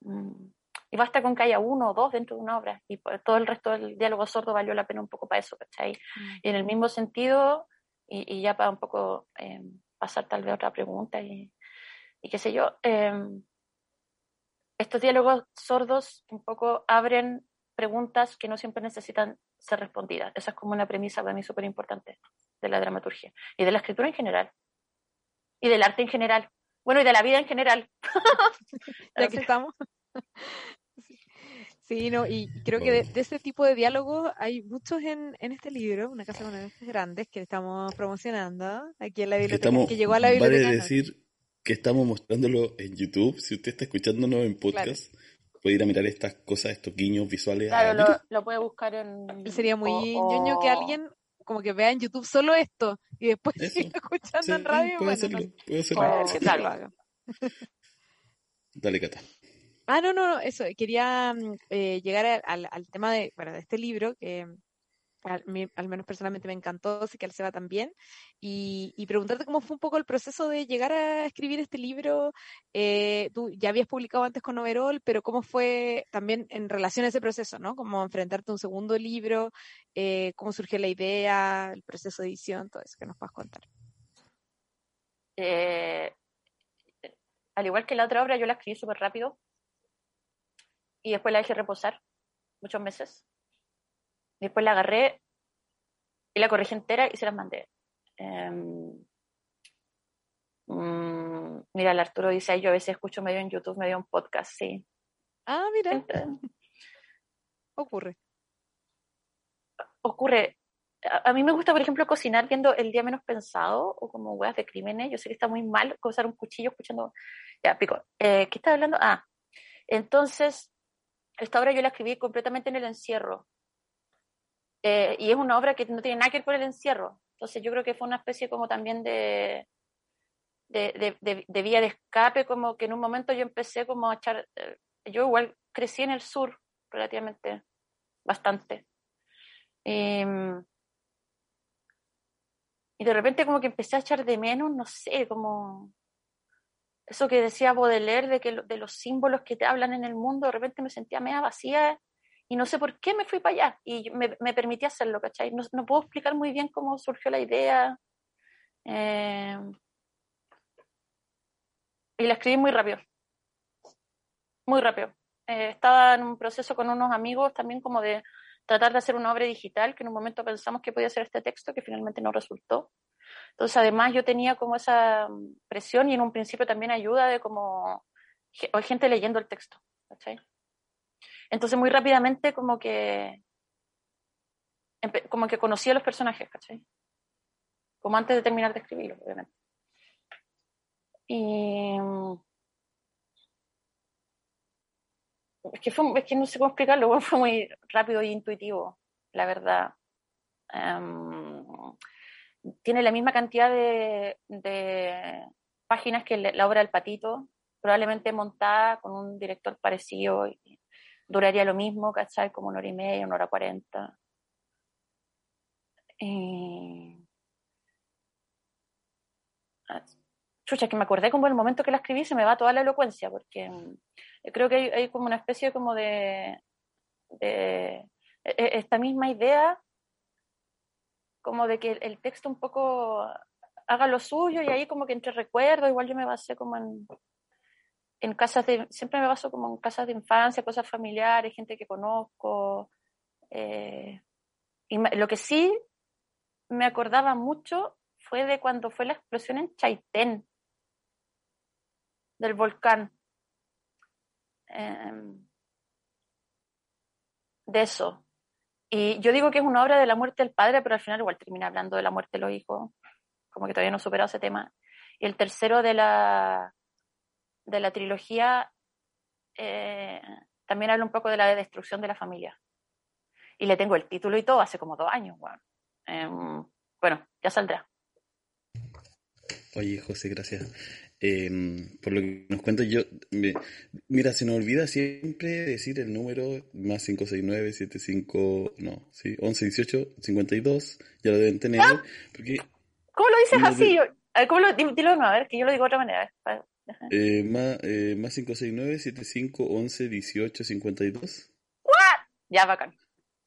Mm. Y basta con que haya uno o dos dentro de una obra y por- todo el resto del diálogo sordo valió la pena un poco para eso, ¿cachai? Mm. Y en el mismo sentido, y, y ya para un poco eh, pasar tal vez a otra pregunta y, y qué sé yo, eh, estos diálogos sordos un poco abren preguntas que no siempre necesitan ser respondidas. Esa es como una premisa para mí súper importante de la dramaturgia y de la escritura en general y del arte en general. Bueno, y de la vida en general. ya que estamos. Sí. No, y creo que de, de ese tipo de diálogos hay muchos en, en este libro, Una casa con orejas grandes, que estamos promocionando aquí en la biblioteca, estamos, que llegó a la vale biblioteca. ¿no? decir que estamos mostrándolo en YouTube. Si usted está escuchándonos en podcast, puede ir a mirar estas cosas, estos guiños visuales Claro, lo, puede buscar en... Sería muy o- ñoño que alguien como que vea en YouTube solo esto y después Eso. siga escuchando Sí, en radio. puede bueno, hacerlo, no- puede hacerlo. Puede o ser, que claro. lo haga. Dale, Cata. Ah, no, no, no, eso, quería mm, eh, llegar al, al tema de, bueno, de este libro, que al, mí- al menos personalmente me encantó, sé que al Seba también, y, y preguntarte cómo fue un poco el proceso de llegar a escribir este libro. Eh, tú ya habías publicado antes con Overall, pero cómo fue también en relación a ese proceso, ¿no? Como enfrentarte a un segundo libro, eh, cómo surgió la idea, el proceso de edición, todo eso que nos puedas contar. Eh, al igual que la otra obra, yo la escribí súper rápido y después la dejé reposar muchos meses. Después la agarré y la corregí entera y se las mandé. Em, Mm, mira, el Arturo dice, "Ay, yo a veces escucho medio en YouTube, medio en podcast, sí. Ah, mira, ocurre. ocurre. A, a mí me gusta, por ejemplo, cocinar viendo El Día Menos Pensado o como huevas de crímenes. Yo sé que está muy mal usar un cuchillo escuchando. Ya, pico. Eh, ¿Qué estaba hablando? Ah, entonces, esta obra yo la escribí completamente en el encierro. Eh, y es una obra que no tiene nada que ver con el encierro. Entonces, yo creo que fue una especie como también de, de, de, de- vía de escape, como que en un momento yo empecé como a echar. eh, yo igual crecí en el sur, relativamente, bastante. Em, y de repente como que empecé a echar de menos, no sé, como eso que decía Baudelaire de que de los símbolos que te hablan en el mundo, de repente me sentía media vacía y no sé por qué me fui para allá y me, permití hacerlo, ¿cachai? No, puedo explicar muy bien cómo surgió la idea. em, y la escribí muy rápido, muy rápido. Eh, estaba en un proceso con unos amigos también como de tratar de hacer una obra digital, que en un momento pensamos que podía ser este texto, que finalmente no resultó. Entonces, además, yo tenía como esa mm, presión y en un principio también ayuda de como o gente leyendo el texto, ¿cachai? Entonces, muy rápidamente como que como que conocí a los personajes, ¿cachai? Como antes de terminar de escribirlo, obviamente. Y mm, es que, fue, es que no sé cómo explicarlo, fue muy rápido y intuitivo, la verdad. Em, tiene la misma cantidad de, de páginas que la obra del patito, probablemente montada con un director parecido, duraría lo mismo, ¿cachai? Como una hora y media, una hora cuarenta. Y... Chucha, que me acordé como el momento que la escribí se me va toda la elocuencia, porque mm, creo que hay, como una especie como de, e- e- esta misma idea como de que el, texto un poco haga lo suyo y ahí como que entre recuerdos, igual yo me basé como en, casas de, siempre me baso como en casas de infancia, cosas familiares, gente que conozco. eh, y lo que sí me acordaba mucho fue de cuando fue la explosión en Chaitén, del volcán. Em, de eso. Y yo digo que es una obra de la muerte del padre, pero al final igual termina hablando de la muerte de los hijos, como que todavía no he superado ese tema. Y el tercero de la, de la trilogía eh, también habla un poco de la destrucción de la familia. Y le tengo el título y todo hace como dos años. Bueno, Em, bueno ya saldrá. Oye, José, gracias. Em, por lo que nos cuentas, yo, me- mira, se nos olvida siempre decir el número más 569 75, no, sí, 11 18 52, ya lo deben tener, porque ¿Cómo lo dices así? de- Yo- a ver, ¿cómo lo, dilo dilo de nuevo, a ver, que yo lo digo de otra manera. ver. eh, más, eh, más 569 75 11 18 52, Ya, bacán.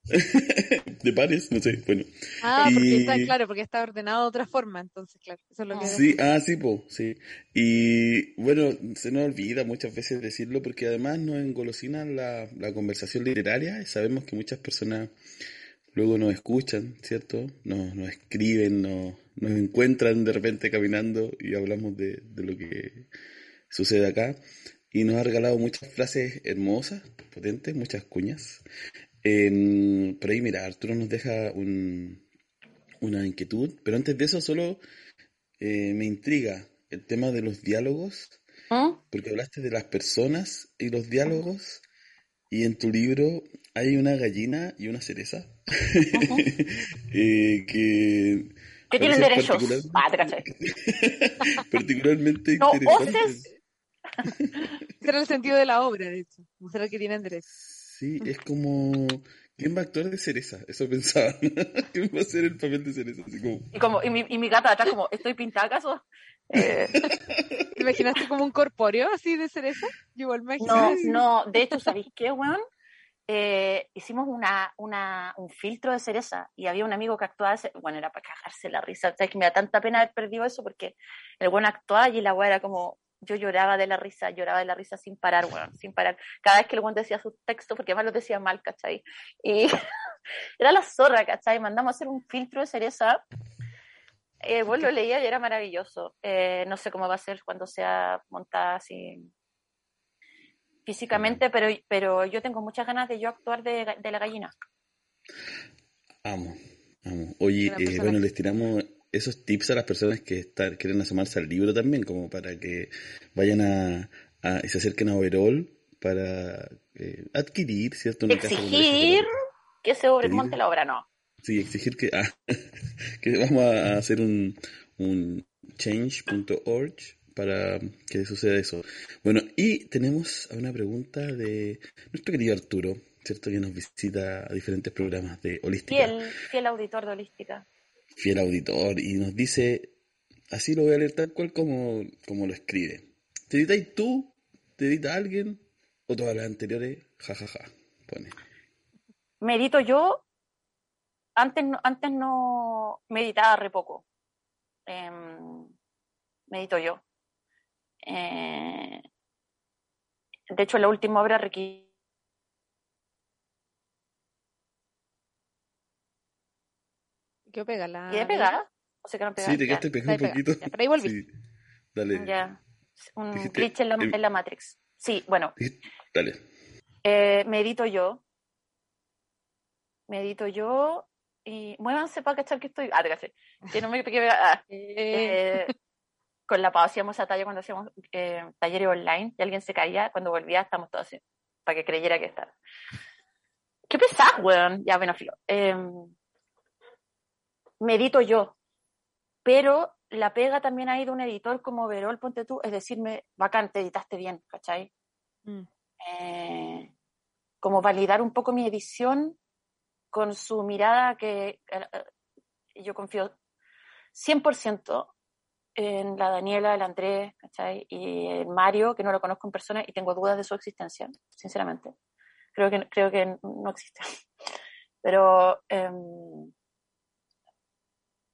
de pares, no sé, bueno. Ah, porque está, Y- claro, porque está ordenado de otra forma, entonces, claro, eso es lo que... Sí, ah, sí, po, sí. Y bueno, se nos olvida muchas veces decirlo porque además nos engolosina la, la conversación literaria y sabemos que muchas personas luego nos escuchan, ¿cierto? Nos, nos escriben, nos, nos encuentran de repente caminando y hablamos de, de lo que sucede acá. Y nos ha regalado muchas frases hermosas, potentes, muchas cuñas. Em, por ahí, mira, Arturo nos deja un, una inquietud, pero antes de eso solo eh, me intriga el tema de los diálogos, ¿Mm? porque hablaste de las personas y los diálogos, y en tu libro hay una gallina y una cereza, eh, que Que tienen derechos. particular- Ah, te particularmente No, interesantes. Ese era el sentido de la obra, de hecho, mostrar que tienen derecho. Sí, es como... ¿Quién va a actuar de cereza? Eso pensaba. ¿Quién va a hacer el papel de cereza? Así como... Y, como, y, mi, y mi gata de atrás como, ¿estoy pintada acaso? Eh, ¿Te imaginaste como un corpóreo así de cereza? Yo igual me no, no, de hecho, ¿sabéis qué, weón? Eh, hicimos una, una, un filtro de cereza y había un amigo que actuaba, bueno, era para cagarse la risa, sabes que me da tanta pena haber perdido eso porque el bueno actuaba y la weá era como, yo lloraba de la risa, lloraba de la risa sin parar, weón, sin parar. Cada vez que el weón decía su texto, porque además lo decía mal, ¿cachai? Y era la zorra, ¿cachai? Mandamos a hacer un filtro de cereza Eh, vos lo leía y era maravilloso. Eh, no sé cómo va a ser cuando sea montada así físicamente, pero, pero yo tengo muchas ganas de yo actuar de, la gallina. Amo, amo. Oye, eh, bueno, les tiramos esos tips a las personas que están, quieren asomarse al libro también, como para que vayan a, a- y se acerquen a Overall para eh, adquirir, ¿cierto? Una casa Exigir esa. que se monte la obra, no. Sí, exigir que, ah, que vamos a hacer un, un change.org para que suceda eso. Bueno, y tenemos una pregunta de nuestro querido Arturo, ¿cierto? Que nos visita a diferentes programas de holística. Fiel, fiel auditor de holística. Fiel auditor y nos dice, así lo voy a leer tal cual como, como lo escribe. ¿Te editáis tú? ¿Te edita alguien? ¿O todas las anteriores? Ja, ja, ja. Pone. Medito yo. Antes no, antes no meditaba re poco. Em, medito yo. Eh, de hecho, la última obra requiere ¿Qué pega la? ¿Qué pegada? O sea que no pegada. Sí, te ya, quedaste pegado un poquito. Ya, pero ahí volví. Sí, dale. ya. Un Dijiste, glitch en la, em- en la Matrix. Sí, bueno. Dale. Eh, medito yo. Medito yo. Y muévanse para cachar que estoy. Ah. Que no me me- ah. Eh, Eh, con la Pau hacíamos esa talla cuando hacíamos eh, talleres online y alguien se caía, cuando volvía estábamos todos así, para que creyera que estaba. ¿Qué pesás, weón? Ya, bueno, filo. Medito yo, pero la pega también ha ido un editor como Verol, ponte tú, es decirme, bacán, te editaste bien, ¿cachai? mm. eh, como validar un poco mi edición con su mirada que eh, eh, yo confío 100% en la Daniela, el Andrés, ¿cachai? Y el Mario, que no lo conozco en persona y tengo dudas de su existencia, sinceramente. Creo que, creo que no existe. Pero em,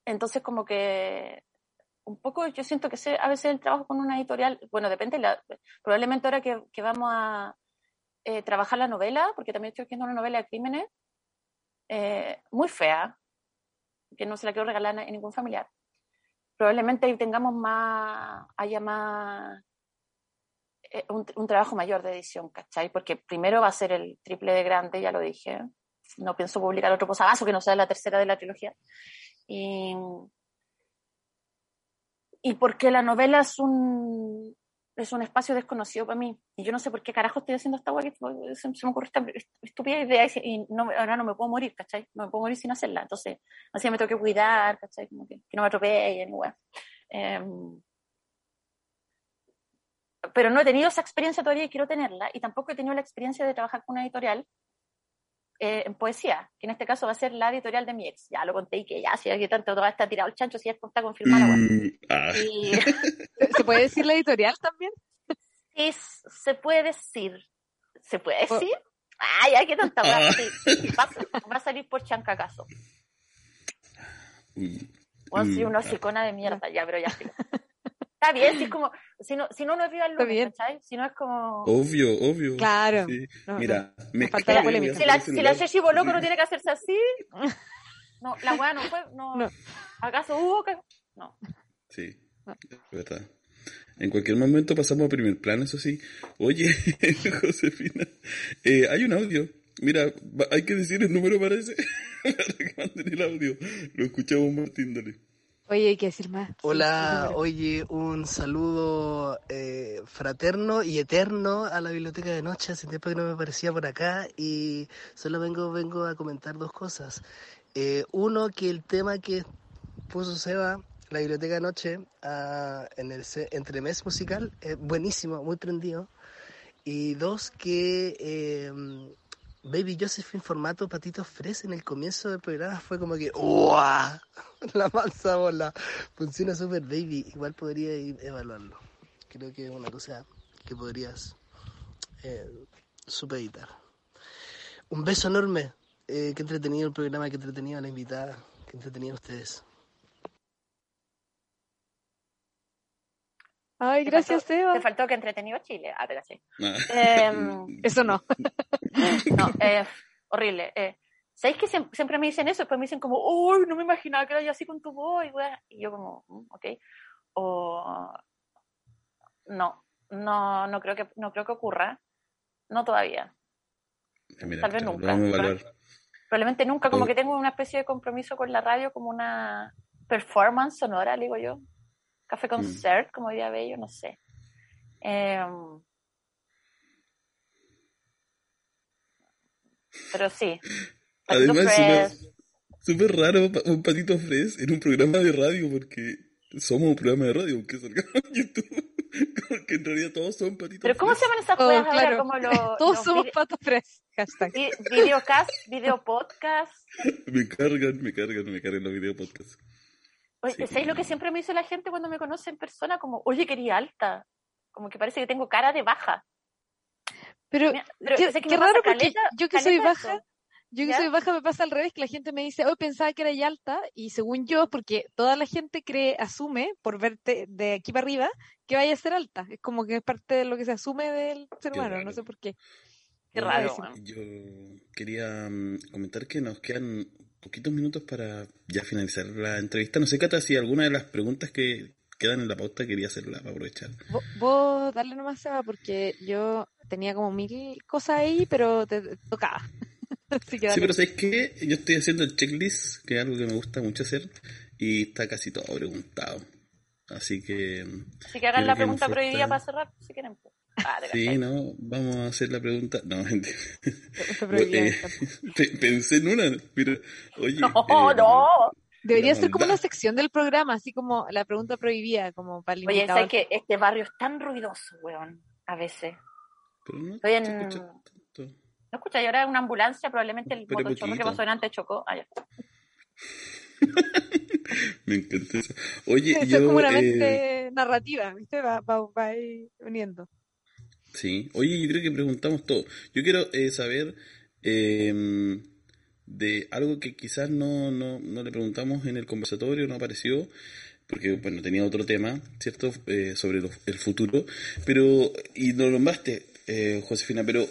entonces como que un poco yo siento que sé, a veces el trabajo con una editorial, bueno, depende, la, probablemente ahora que, vamos a eh, trabajar la novela, porque también estoy escribiendo una novela de crímenes, eh, muy fea, que no se la quiero regalar a ningún familiar. Probablemente ahí tengamos más, haya más, eh, un, trabajo mayor de edición, ¿cachai? Porque primero va a ser el triple de grande, ya lo dije. No pienso publicar otro posavasos que no sea la tercera de la trilogía. Y, y porque la novela es un, es un espacio desconocido para mí. Y yo no sé por qué carajo estoy haciendo esta que se, me ocurre esta estúpida idea y no, ahora no me puedo morir, ¿cachai? No me puedo morir sin hacerla. Entonces, así me tengo que cuidar, ¿cachai? Como que, que no me atropellen, hueá. Eh, pero no he tenido esa experiencia todavía y quiero tenerla. Y tampoco he tenido la experiencia de trabajar con una editorial eh, en poesía, que en este caso va a ser la editorial de mi ex. Ya lo conté y que ya, si aquí tanto todavía está tirado el chancho, si ya está confirmado. bueno. Mm, ah, Y ¿Se puede decir la editorial también? sí, se puede decir. ¿Se puede decir? Ay, ay, qué tanta weá. Sí, va, va a salir por chancacaso. mm, Bueno, soy mm, una ah. hocicona de mierda, ya, pero ya sí. Está bien, si es como, si no, si no, no es viva el Está lunes, bien. ¿cachai? Si no es como... Obvio, obvio. Claro. Sí. No, Mira, me falta la Si la- polémica. si la, si la Chechi Boloco no tiene que hacerse así, no, la weá no fue, no, No. ¿acaso hubo que...? No. Sí, es verdad. En cualquier momento pasamos a primer plano, eso sí. Oye, Josefina, eh, hay un audio. Mira, hay que decir el número parece para que manden el audio. Lo escuchamos Martín, dale. Oye, hay que decir más. Hola, oye, un saludo eh, fraterno y eterno a la biblioteca de noche. Hace tiempo que no me aparecía por acá y solo vengo, vengo a comentar dos cosas. Eh, uno, que el tema que puso Seba, la biblioteca de noche, ah, en el entremés musical, es buenísimo, muy prendido. Y dos, que eh, Baby Josephine formato patitos fres en el comienzo del programa fue como que ¡Uah! La mansa bola. Funciona super baby. Igual podría evaluarlo. Creo que es una cosa que podrías eh, supeditar. Un beso enorme. Eh, qué entretenido el programa, qué entretenido la invitada, qué entretenido ustedes. Ay, Te gracias, faltó- Seba. Te faltó que entretenido Chile. Ah, te caché. Ah. Em, Eso no. No, eh, horrible. eh. ¿Sabéis que siem- siempre me dicen eso? Después me dicen como, uy, no me imaginaba que era yo así con tu voz, y, weá". y yo como, "Mm, ok. O no, no, no creo que, no creo que ocurra. No todavía. Ya, mira, Tal vez nunca. vamos a evaluar. Probablemente nunca, como que tengo una especie de compromiso con la radio, como una performance sonora, digo yo. Café concert, como diría Bello, no sé. Em, pero sí. Patito Además, Fresh. súper raro un patito fres en un programa de radio porque somos un programa de radio, aunque salgamos en YouTube. Como que en realidad todos son patitos Pero ¿cómo se llaman esas Oh, claro. Como los, Todos los somos patos fres. Hashtag. vi- videocast, videopodcast. Me cargan, me cargan, me cargan los video podcasts. Oye, Sí. ¿sabes lo que siempre me dice la gente cuando me conoce en persona? Como, oye, quería alta. Como que parece que tengo cara de baja. Pero, Mira, pero qué, sé que qué raro porque caleta- yo que soy baja, eso. yo que ¿Ya? soy baja me pasa al revés, que la gente me dice, hoy pensaba que era ya alta, y según yo, porque toda la gente cree, asume, por verte de aquí para arriba, que vaya a ser alta. Es como que es parte de lo que se asume del ser Qué humano, raro. no sé por qué. Qué raro. Yo quería mm, comentar que nos quedan poquitos minutos para ya finalizar la entrevista. No sé, Cata, si alguna de las preguntas que quedan en la pauta quería hacerla para aprovechar. Vo- Vos darle nomás, Seba, porque yo tenía como mil cosas ahí, pero te, tocaba. Sí, dale. pero ¿sabes qué? Yo estoy haciendo el checklist, que es algo que me gusta mucho hacer, y está casi todo preguntado. Así que... Así que hagan la pregunta prohibida para cerrar, si quieren. pues. Sí, no, vamos a hacer la pregunta. No, me Eh, pensé en una, pero oye. No, eh, no. Debería ser como una sección del programa, así como la pregunta prohibida, como para el Oye. ¿sabes que este barrio es tan ruidoso, weón? A veces. Pero no Estoy en- escucha tanto. ¿No escuchas? Y ahora una ambulancia, probablemente el motochorro que pasó delante chocó. Ah. Me encanta eso. Oye, Eso yo. es como una eh, mente narrativa, ¿viste? Va, va, va ahí uniendo. Sí, oye, yo creo que preguntamos todo. Yo quiero eh, saber eh, de algo que quizás no, no, no le preguntamos en el conversatorio, no apareció, porque bueno, tenía otro tema, ¿cierto? Eh, sobre los- el futuro, pero, y lo nombraste, eh, Josefina, pero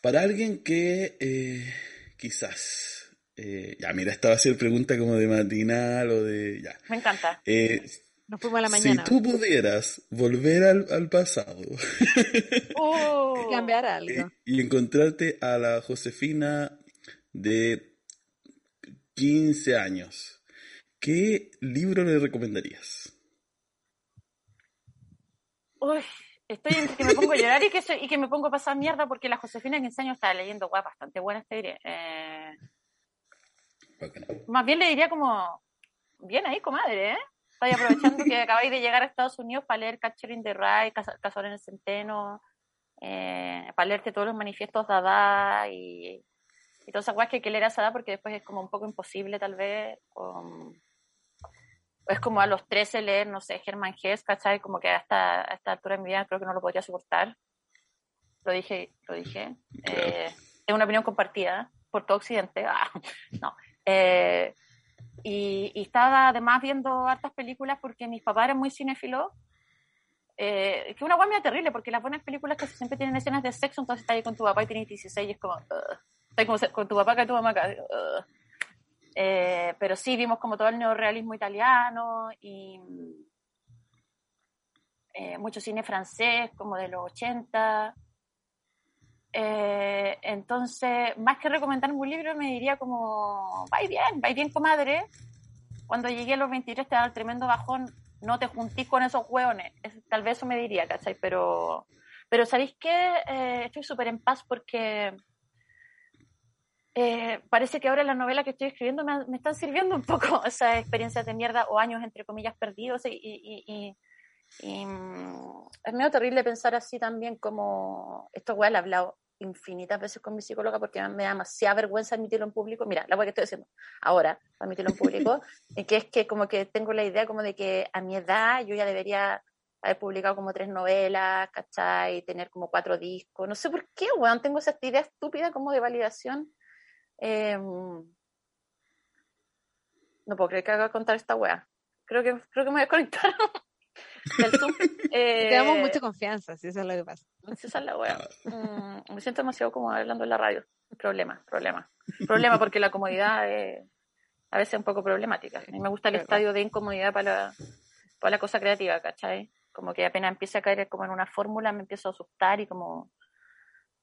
para alguien que eh, quizás, eh, ya mira, esta va a ser pregunta como de matinal o de, ya. Me encanta. Eh, Nos fuimos a la si mañana. tú pudieras volver al, al pasado Oh. Cambiar algo. y encontrarte a la Josefina de 15 años, ¿qué libro le recomendarías? Uy, estoy entre que me pongo a llorar y que, soy- y que me pongo a pasar mierda porque la Josefina de 15 años estaba leyendo guay bastante buena, te diré. Eh, más bien le diría como, bien ahí, comadre, ¿eh? Estoy aprovechando que acabáis de llegar a Estados Unidos para leer Catcher in the Rye, Cazador en el Centeno, eh, para leerte todos los manifiestos de Adá y, y todas esas cosas que hay que leer a edad porque después es como un poco imposible tal vez. o- es como a los 13 leer, no sé, Germán Hess, ¿cachai? Como que a esta, a esta altura de mi vida creo que no lo podría soportar. Lo dije, lo dije. Claro. Eh, es una opinión compartida por todo Occidente. Ah, no. Eh, y, y estaba además viendo hartas películas porque mis papás eran muy cinéfilos. Eh, que una guay medio terrible porque las buenas películas casi siempre tienen escenas de sexo, entonces estás ahí con tu papá y tienes 16 y es como. "Ugh". Estás como con tu papá que tu mamá acá. "Ugh". Eh, pero sí vimos como todo el neorrealismo italiano y eh, mucho cine francés como de los 80. Eh, entonces, más que recomendarme un libro, me diría como, vais bien, vais bien, comadre. Cuando llegué a los 23 te daba el tremendo bajón, no te juntís con esos hueones. Es- tal vez eso me diría, ¿cachai? Pero, pero ¿sabéis qué? Eh, estoy súper en paz porque eh, parece que ahora la novela que estoy escribiendo me, me están sirviendo un poco esas experiencias de mierda o años, entre comillas, perdidos y, y, y- y- mm, es medio terrible pensar así también como esto he hablado infinitas veces con mi psicóloga porque me da demasiada vergüenza admitirlo en público. Mira, la weá que estoy haciendo ahora, admitirlo en público, y que es que como que tengo la idea como de que a mi edad yo ya debería haber publicado como tres novelas, ¿cachai? Tener como cuatro discos. No sé por qué, weón, tengo esa idea estúpida como de validación. Eh, no puedo creer que haga contar esta weá. Creo que, creo que me voy a desconectar del Zoom. Te damos Eh, mucha confianza, si eso es lo que pasa. esa es la weá. Mm, me siento demasiado como hablando en la radio. Problema, problema. Problema porque la comodidad es a veces un poco problemática. A mí me gusta el estadio de incomodidad para la, para la cosa creativa, ¿cachai? Como que apenas empieza a caer como en una fórmula me empiezo a asustar y como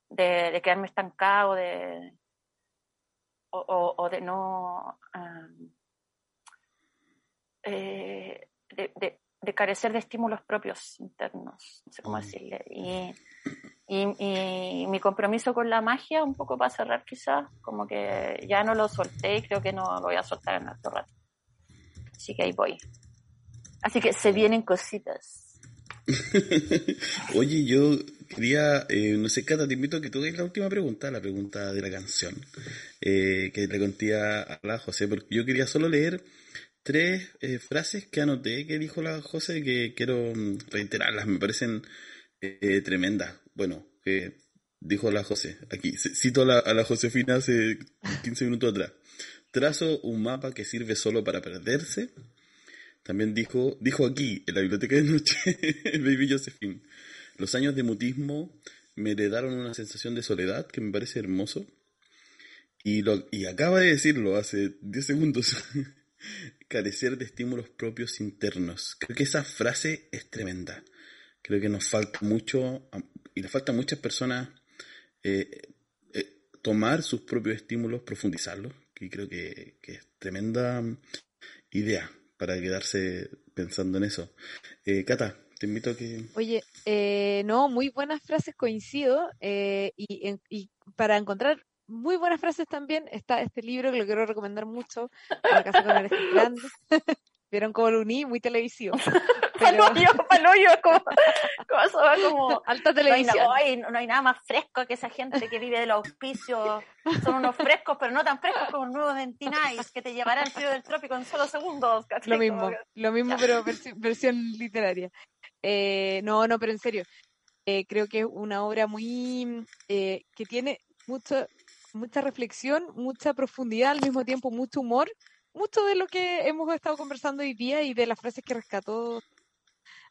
de, de quedarme estancado, de o, o- o de no am, eh, de, de- de carecer de estímulos propios internos, no sé cómo Mm. decirle. Y, y, y mi compromiso con la magia, un poco para cerrar quizás, como que ya no lo solté y creo que no lo voy a soltar en otro rato. Así que ahí voy. Así que se vienen cositas. Oye, yo quería, eh, no sé, Cata, te invito a que tú des la última pregunta, la pregunta de la canción, eh, que le conté a la José, porque yo quería solo leer tres eh, frases que anoté que dijo la José que quiero mm, reiterarlas, me parecen eh, tremendas. Bueno, eh, dijo la José, aquí, cito a la, a la Josefina hace 15 minutos atrás. Trazo un mapa que sirve solo para perderse. También dijo, dijo aquí, en la biblioteca de noche, Baby Josephine, los años de mutismo me heredaron una sensación de soledad que me parece hermoso. Y, lo, y acaba de decirlo hace 10 segundos. Carecer de estímulos propios internos. Creo que esa frase es tremenda. Creo que nos falta mucho, y le falta a muchas personas eh, eh, tomar sus propios estímulos, profundizarlos. Y creo que, que es tremenda mm, idea para quedarse pensando en eso. Eh, Cata, te invito a que... Oye, eh, no, muy buenas frases, coincido. eh, y, en- y para encontrar muy buenas frases también está este libro que lo quiero recomendar mucho, La casa con orejas grandes. ¿Vieron cómo lo uní? Muy televisivo. Pero- Paloyo, paloyo, como, como como... Alta No hay, televisión. no hay nada más fresco que esa gente que vive del auspicio. Son unos frescos, pero no tan frescos como el nuevo Dentinais, que te llevará al frío del trópico en solo segundos. ¿cachai? Lo mismo, que- lo mismo, pero versi- versión literaria. Eh, no, no, pero en serio, eh, creo que es una obra muy eh, que tiene mucho, mucha reflexión, mucha profundidad, al mismo tiempo mucho humor, mucho de lo que hemos estado conversando hoy día y de las frases que rescató.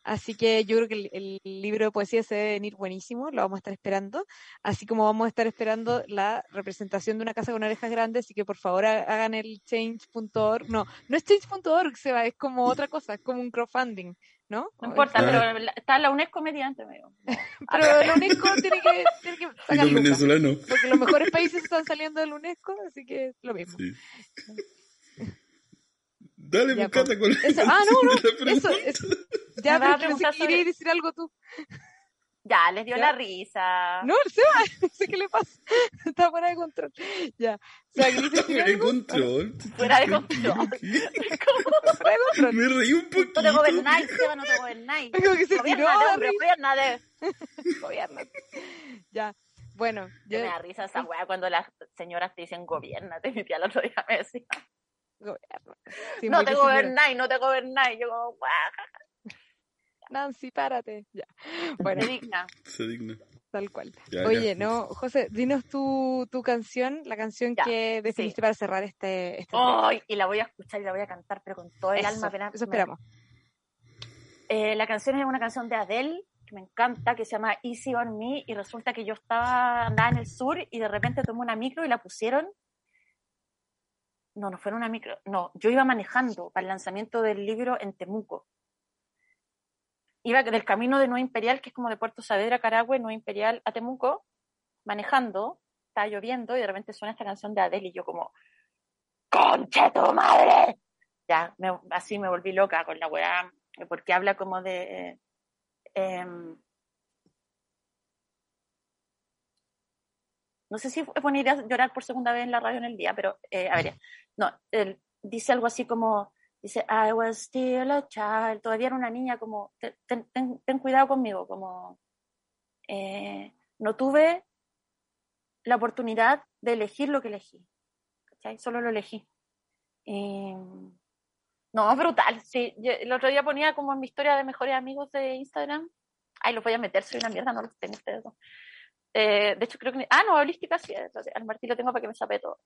Así que yo creo que el, libro de poesía se debe venir buenísimo, lo vamos a estar esperando, así como vamos a estar esperando la representación de una casa con orejas grandes, así que por favor ha- hagan el change.org, no, no es change.org, Seba, es como otra cosa, es como un crowdfunding, ¿no? No importa, pero la- está la UNESCO mediante, medio. Pero la UNESCO tiene que, tiene que sacar los venezolanos. porque los mejores países están saliendo del UNESCO, así que es lo mismo. Sí. Dale, Ya, pues, Cata, con la Eso- ah, no, no, de la eso. Ya, Me pero pensé que querías decir algo tú. Ya, les dio ¿Ya? la risa. No, el Seba, no sé qué le pasa. Está fuera de control. Ya. O sea, ¿querías decir Fuera de control. Fuera de control. Fuera de control. Me reí un poquito. No te gobernáis, Seba, no te gobernáis. Como que se tiró Gobierna de de hombre, risa. gobierna de... Gobierno. Ya. Bueno, Yo me da risa esa weá cuando las señoras te dicen gobierna. Te mi tía el otro día me decía, gobierno. Sí, no te de señora. gobernáis, no te gobernáis. Yo como, Nancy, párate. Ya. Bueno, te digna. Se digna. tal cual. Ya, Oye, ya. no, José, dinos tu, tu canción, la canción Ya, que definiste sí. para cerrar este, este Ay, y la voy a escuchar y la voy a cantar, pero con todo el Eso, alma. apenas eso me- esperamos. Eh, la canción es una canción de Adele que me encanta, que se llama Easy on Me, y resulta que yo estaba, andaba en el sur y de repente tomé una micro y la pusieron. No, no fue en una micro, no, yo iba manejando para el lanzamiento del libro en Temuco. Iba del camino de Nueva Imperial, que es como de Puerto Saavedra, Carahue, Nueva Imperial a Temuco, manejando, estaba lloviendo y de repente suena esta canción de Adele y yo como, ¡Concha tu madre! Ya, así me volví loca con la weá, porque habla como de... em, no sé si es buena idea llorar por segunda vez en la radio en el día, pero eh, a ver, no, él dice algo así como, dice, I was still a child, todavía era una niña, como, ten, ten- ten- cuidado conmigo, como, eh, no tuve la oportunidad de elegir lo que elegí, ¿cachai? Solo lo elegí. Y, no, brutal, sí. Yo el otro día ponía como en mi historia de mejores amigos de Instagram. Ay, los voy a meter, soy una mierda, no los tengo ustedes. dos. Eh, de hecho, creo que. Ah, no, holística sí. Al Martín lo tengo para que me sape todo.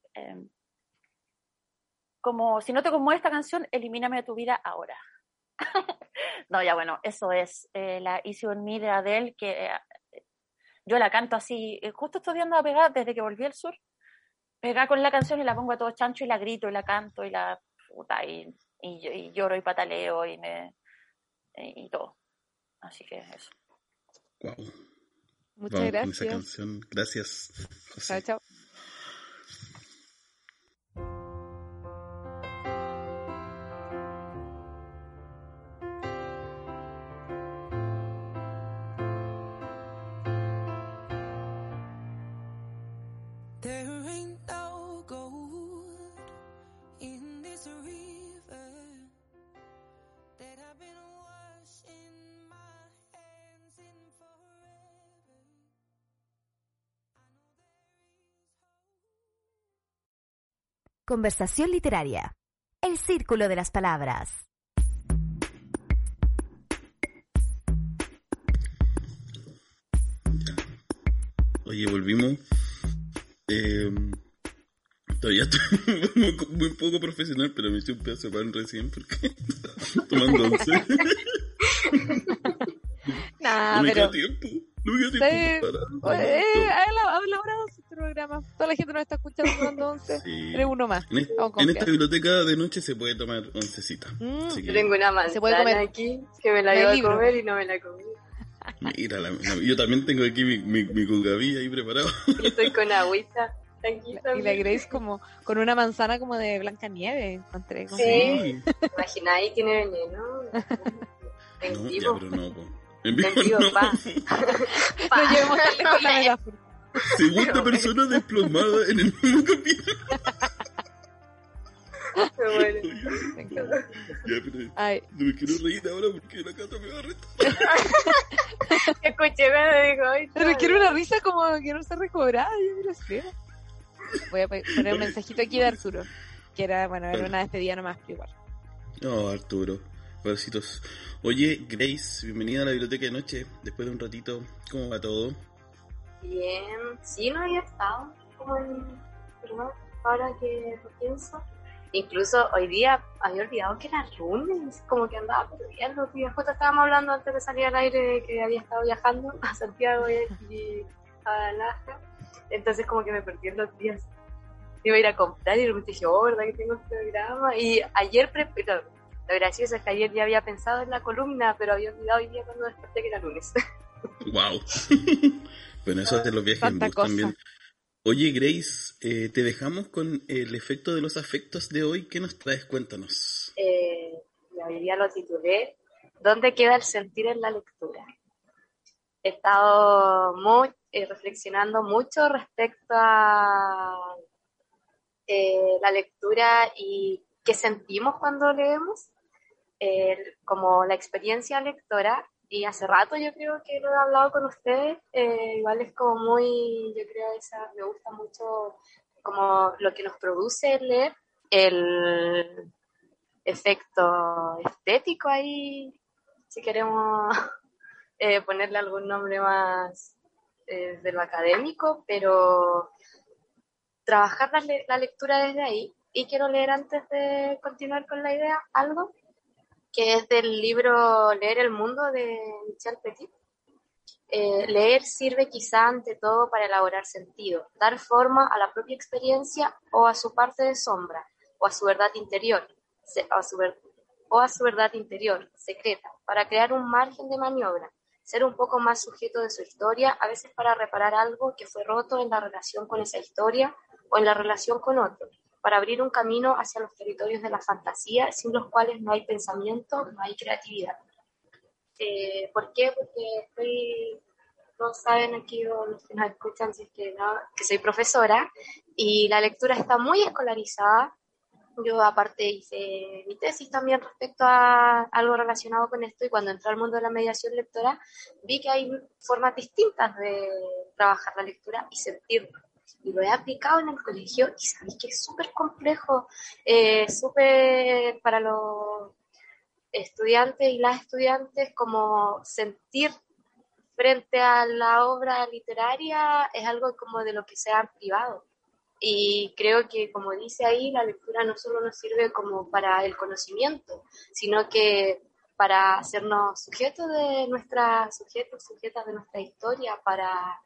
Como si no te conmueve esta canción, elimíname de tu vida ahora. no, ya bueno, eso es eh, la Easy on Me de Adele, que eh, yo la canto así. eh, justo estos días andaba pegada desde que volví al sur. pegar con la canción y la pongo a todo chancho y la grito y la canto y la puta y, y, yo- y lloro y pataleo y me y, y todo. Así que eso. Wow. Muchas Vamos con esa gracias. canción. Gracias, Chao, José. chao. Conversación literaria. El círculo de las palabras. Oye, volvimos. Eh, todavía estoy muy, muy poco profesional, pero me hice un pedazo de pan recién porque tomando once. Nah, no me pero queda tiempo. No me queda Sí. tiempo para. Oye, eh, ha elaborado su programa. Toda la gente nos está escuchando tomando once. Sí. Eres uno más. En, es- Vamos con en esta biblioteca de noche se puede tomar oncecita. Mm. Así Yo que, tengo una Se puede manzana comer. aquí que me la iba a libro. comer y no me la comí. mira, la- la- yo también tengo aquí mi, mi, mi ahí preparado. Y estoy con agüita. Aquí Y la. Grace como con una manzana como de Blanca Nieve encontré. como- Sí. Imagináis tiene veneno. En No, ya, vivo. pero no. po. En vivo En vivo, no. pa. No llevemos tan lejos la metáfora. Segunda persona desplomada en el mismo capítulo. Me. Me encanta. Ya, pero Ay, no me quiero reír ahora porque la cata me va a retar. Escuché cuando dijo, ay, pero no, quiero una risa como que no se recobrada. Yo me lo sé. Voy a poner un mensajito aquí de Arturo. Que era, bueno, era una despedida nomás, pero igual. Oh, Arturo. Besitos. Oye, Grace, bienvenida a la biblioteca de noche. Después de un ratito, ¿cómo va todo? Bien, sí, no había estado como en, ¿verdad? Ahora que lo pienso. Incluso hoy día había olvidado que era lunes, como que andaba perdiendo. Y justo estábamos hablando antes de salir al aire de que había estado viajando a Santiago y, a Alaska. Entonces como que me perdí en los días. Iba a ir a comprar y de repente dije, oh, ¿verdad que tengo este programa? Y ayer, pre- pero lo gracioso es que ayer ya había pensado en la columna, pero había olvidado hoy día cuando desperté que era lunes. ¡Wow! bueno, eso hace los viajes en bus cosa. también. Oye, Grace, eh, te dejamos con el efecto de los afectos de hoy. ¿Qué nos traes? Cuéntanos. eh, hoy día lo titulé ¿Dónde queda el sentir en la lectura? He estado muy, eh, reflexionando mucho respecto a eh, la lectura y qué sentimos cuando leemos, como la experiencia lectora. Y hace rato yo creo que lo he hablado con ustedes, eh, igual es como muy, yo creo esa, me gusta mucho como lo que nos produce leer, el, efecto estético ahí, si queremos eh, ponerle algún nombre más eh, de lo académico, pero trabajar la, le- la lectura desde ahí. Y quiero leer antes de continuar con la idea algo que es del libro Leer el Mundo de Michel Petit. Eh, leer sirve quizá ante todo para elaborar sentido, dar forma a la propia experiencia o a su parte de sombra, o a su verdad interior, a su, o a su verdad interior, secreta, para crear un margen de maniobra, ser un poco más sujeto de su historia, a veces para reparar algo que fue roto en la relación con esa historia o en la relación con otro, para abrir un camino hacia los territorios de la fantasía, sin los cuales no hay pensamiento, no hay creatividad. Eh, ¿Por qué? Porque estoy, no saben aquí o los que nos escuchan si es que no, que soy profesora y la lectura está muy escolarizada. Yo aparte hice mi tesis también respecto a algo relacionado con esto y cuando entré al mundo de la mediación lectora vi que hay formas distintas de trabajar la lectura y sentirla. Y lo he aplicado en el colegio y sabéis que es súper complejo, eh, súper para los estudiantes y las estudiantes como sentir frente a la obra literaria es algo como de lo que se han privado. Y creo que, como dice ahí, la lectura no solo nos sirve como para el conocimiento, sino que para hacernos sujetos de nuestra, sujetos, sujetas de nuestra historia, para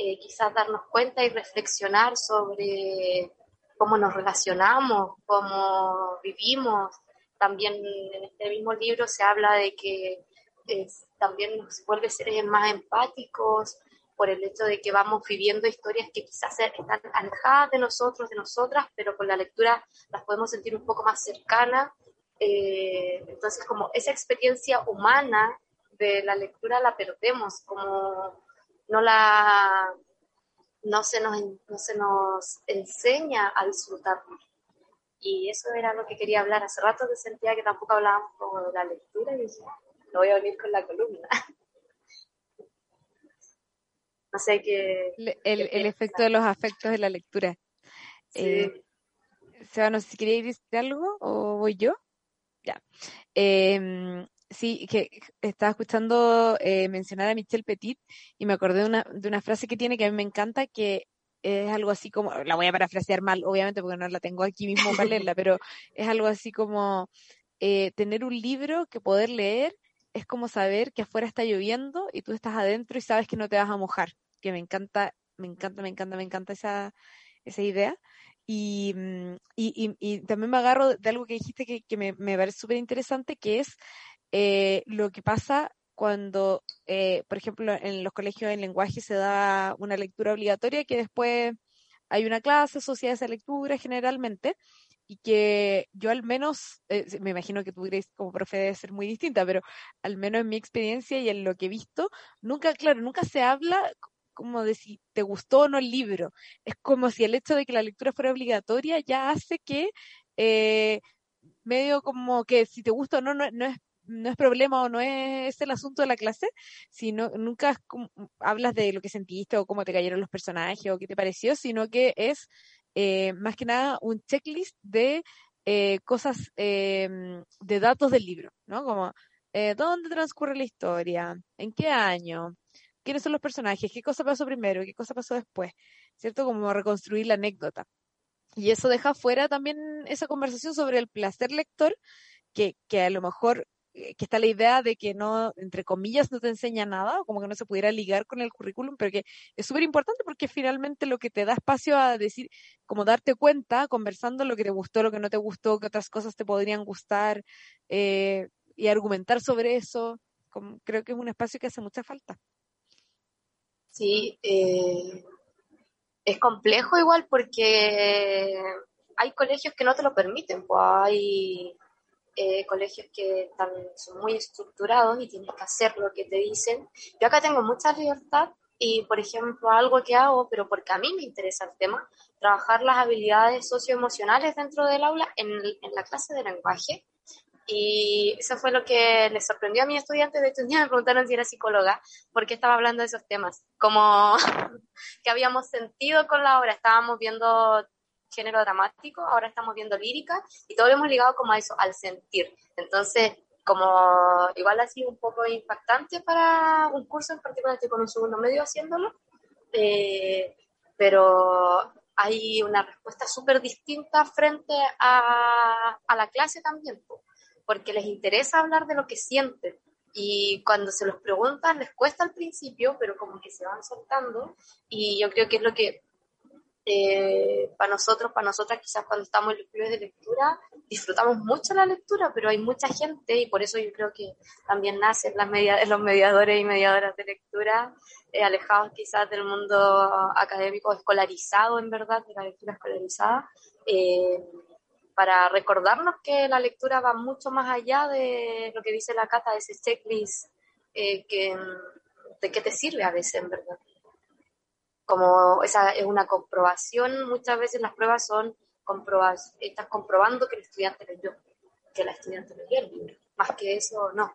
eh, quizás darnos cuenta y reflexionar sobre cómo nos relacionamos, cómo vivimos. También en este mismo libro se habla de que eh, también nos vuelve seres más empáticos por el hecho de que vamos viviendo historias que quizás están alejadas de nosotros, de nosotras, pero con la lectura las podemos sentir un poco más cercanas. Eh, entonces, como esa experiencia humana de la lectura la perdemos, como no la no se nos, no se nos enseña a disfrutar. Y eso era lo que quería hablar. Hace rato que sentía que tampoco hablábamos como de la lectura y dije, lo voy a unir con la columna. no sé qué... El, el, el efecto de los afectos de la lectura. Sí. Eh, Seba, no sé si quería decir algo o voy yo. Ya. Eh, sí, que estaba escuchando eh, mencionar a Michelle Petit y me acordé de una, de una frase que tiene que a mí me encanta, que es algo así como, la voy a parafrasear mal, obviamente, porque no la tengo aquí mismo para leerla, pero es algo así como eh, tener un libro que poder leer es como saber que afuera está lloviendo y tú estás adentro y sabes que no te vas a mojar, que me encanta, me encanta, me encanta, me encanta esa, esa idea. Y, mm, y, y, y también me agarro de algo que dijiste que, que me, me parece súper interesante, que es eh, lo que pasa cuando, eh, por ejemplo, en los colegios en lenguaje se da una lectura obligatoria que después hay una clase asociada a esa lectura generalmente y que yo al menos, eh, me imagino que tú diréis como profe debe ser muy distinta, pero al menos en mi experiencia y en lo que he visto, nunca, claro, nunca se habla como de si te gustó o no el libro. Es como si el hecho de que la lectura fuera obligatoria ya hace que eh, medio como que si te gusta o no, no, no es no es problema o no es el asunto de la clase, sino nunca hablas de lo que sentiste o cómo te cayeron los personajes o qué te pareció, sino que es eh, más que nada un checklist de eh, cosas, eh, de datos del libro, ¿no? Como eh, dónde transcurre la historia, en qué año, quiénes son los personajes, qué cosa pasó primero, qué cosa pasó después, ¿cierto? Como reconstruir la anécdota. Y eso deja fuera también esa conversación sobre el placer lector, que, que a lo mejor que está la idea de que no, entre comillas, no te enseña nada, o como que no se pudiera ligar con el currículum, pero que es súper importante porque finalmente lo que te da espacio a decir, como darte cuenta, conversando lo que te gustó, lo que no te gustó, qué otras cosas te podrían gustar, eh, y argumentar sobre eso, creo que es un espacio que hace mucha falta. Sí, eh, es complejo igual porque hay colegios que no te lo permiten, pues hay eh, colegios que están, son muy estructurados y tienes que hacer lo que te dicen. Yo acá tengo mucha libertad y, por ejemplo, algo que hago, pero porque a mí me interesa el tema, trabajar las habilidades socioemocionales dentro del aula en, en la clase de lenguaje. Y eso fue lo que les sorprendió a mis estudiantes. De hecho, un día me preguntaron si era psicóloga, porque estaba hablando de esos temas. Como que habíamos sentido con la obra. Estábamos viendo género dramático, ahora estamos viendo lírica, y todo lo hemos ligado como a eso, al sentir. Entonces, como igual ha sido un poco impactante para un curso en particular, estoy con un segundo medio haciéndolo, eh, pero hay una respuesta súper distinta frente a, a la clase también, po, porque les interesa hablar de lo que sienten. Y cuando se los preguntan les cuesta al principio, pero como que se van soltando. Y yo creo que es lo que eh, para nosotros, para nosotras quizás cuando estamos en los clubes de lectura, disfrutamos mucho la lectura, pero hay mucha gente y por eso yo creo que también nacen las media, los mediadores y mediadoras de lectura, eh, alejados quizás del mundo académico escolarizado, en verdad, de la lectura escolarizada, eh, para recordarnos que la lectura va mucho más allá de lo que dice la cata, ese checklist que, de qué te sirve a veces, en verdad como esa es una comprobación, muchas veces las pruebas son comprobas, estás comprobando que el estudiante leyó, que la estudiante leyó el libro, más que eso no.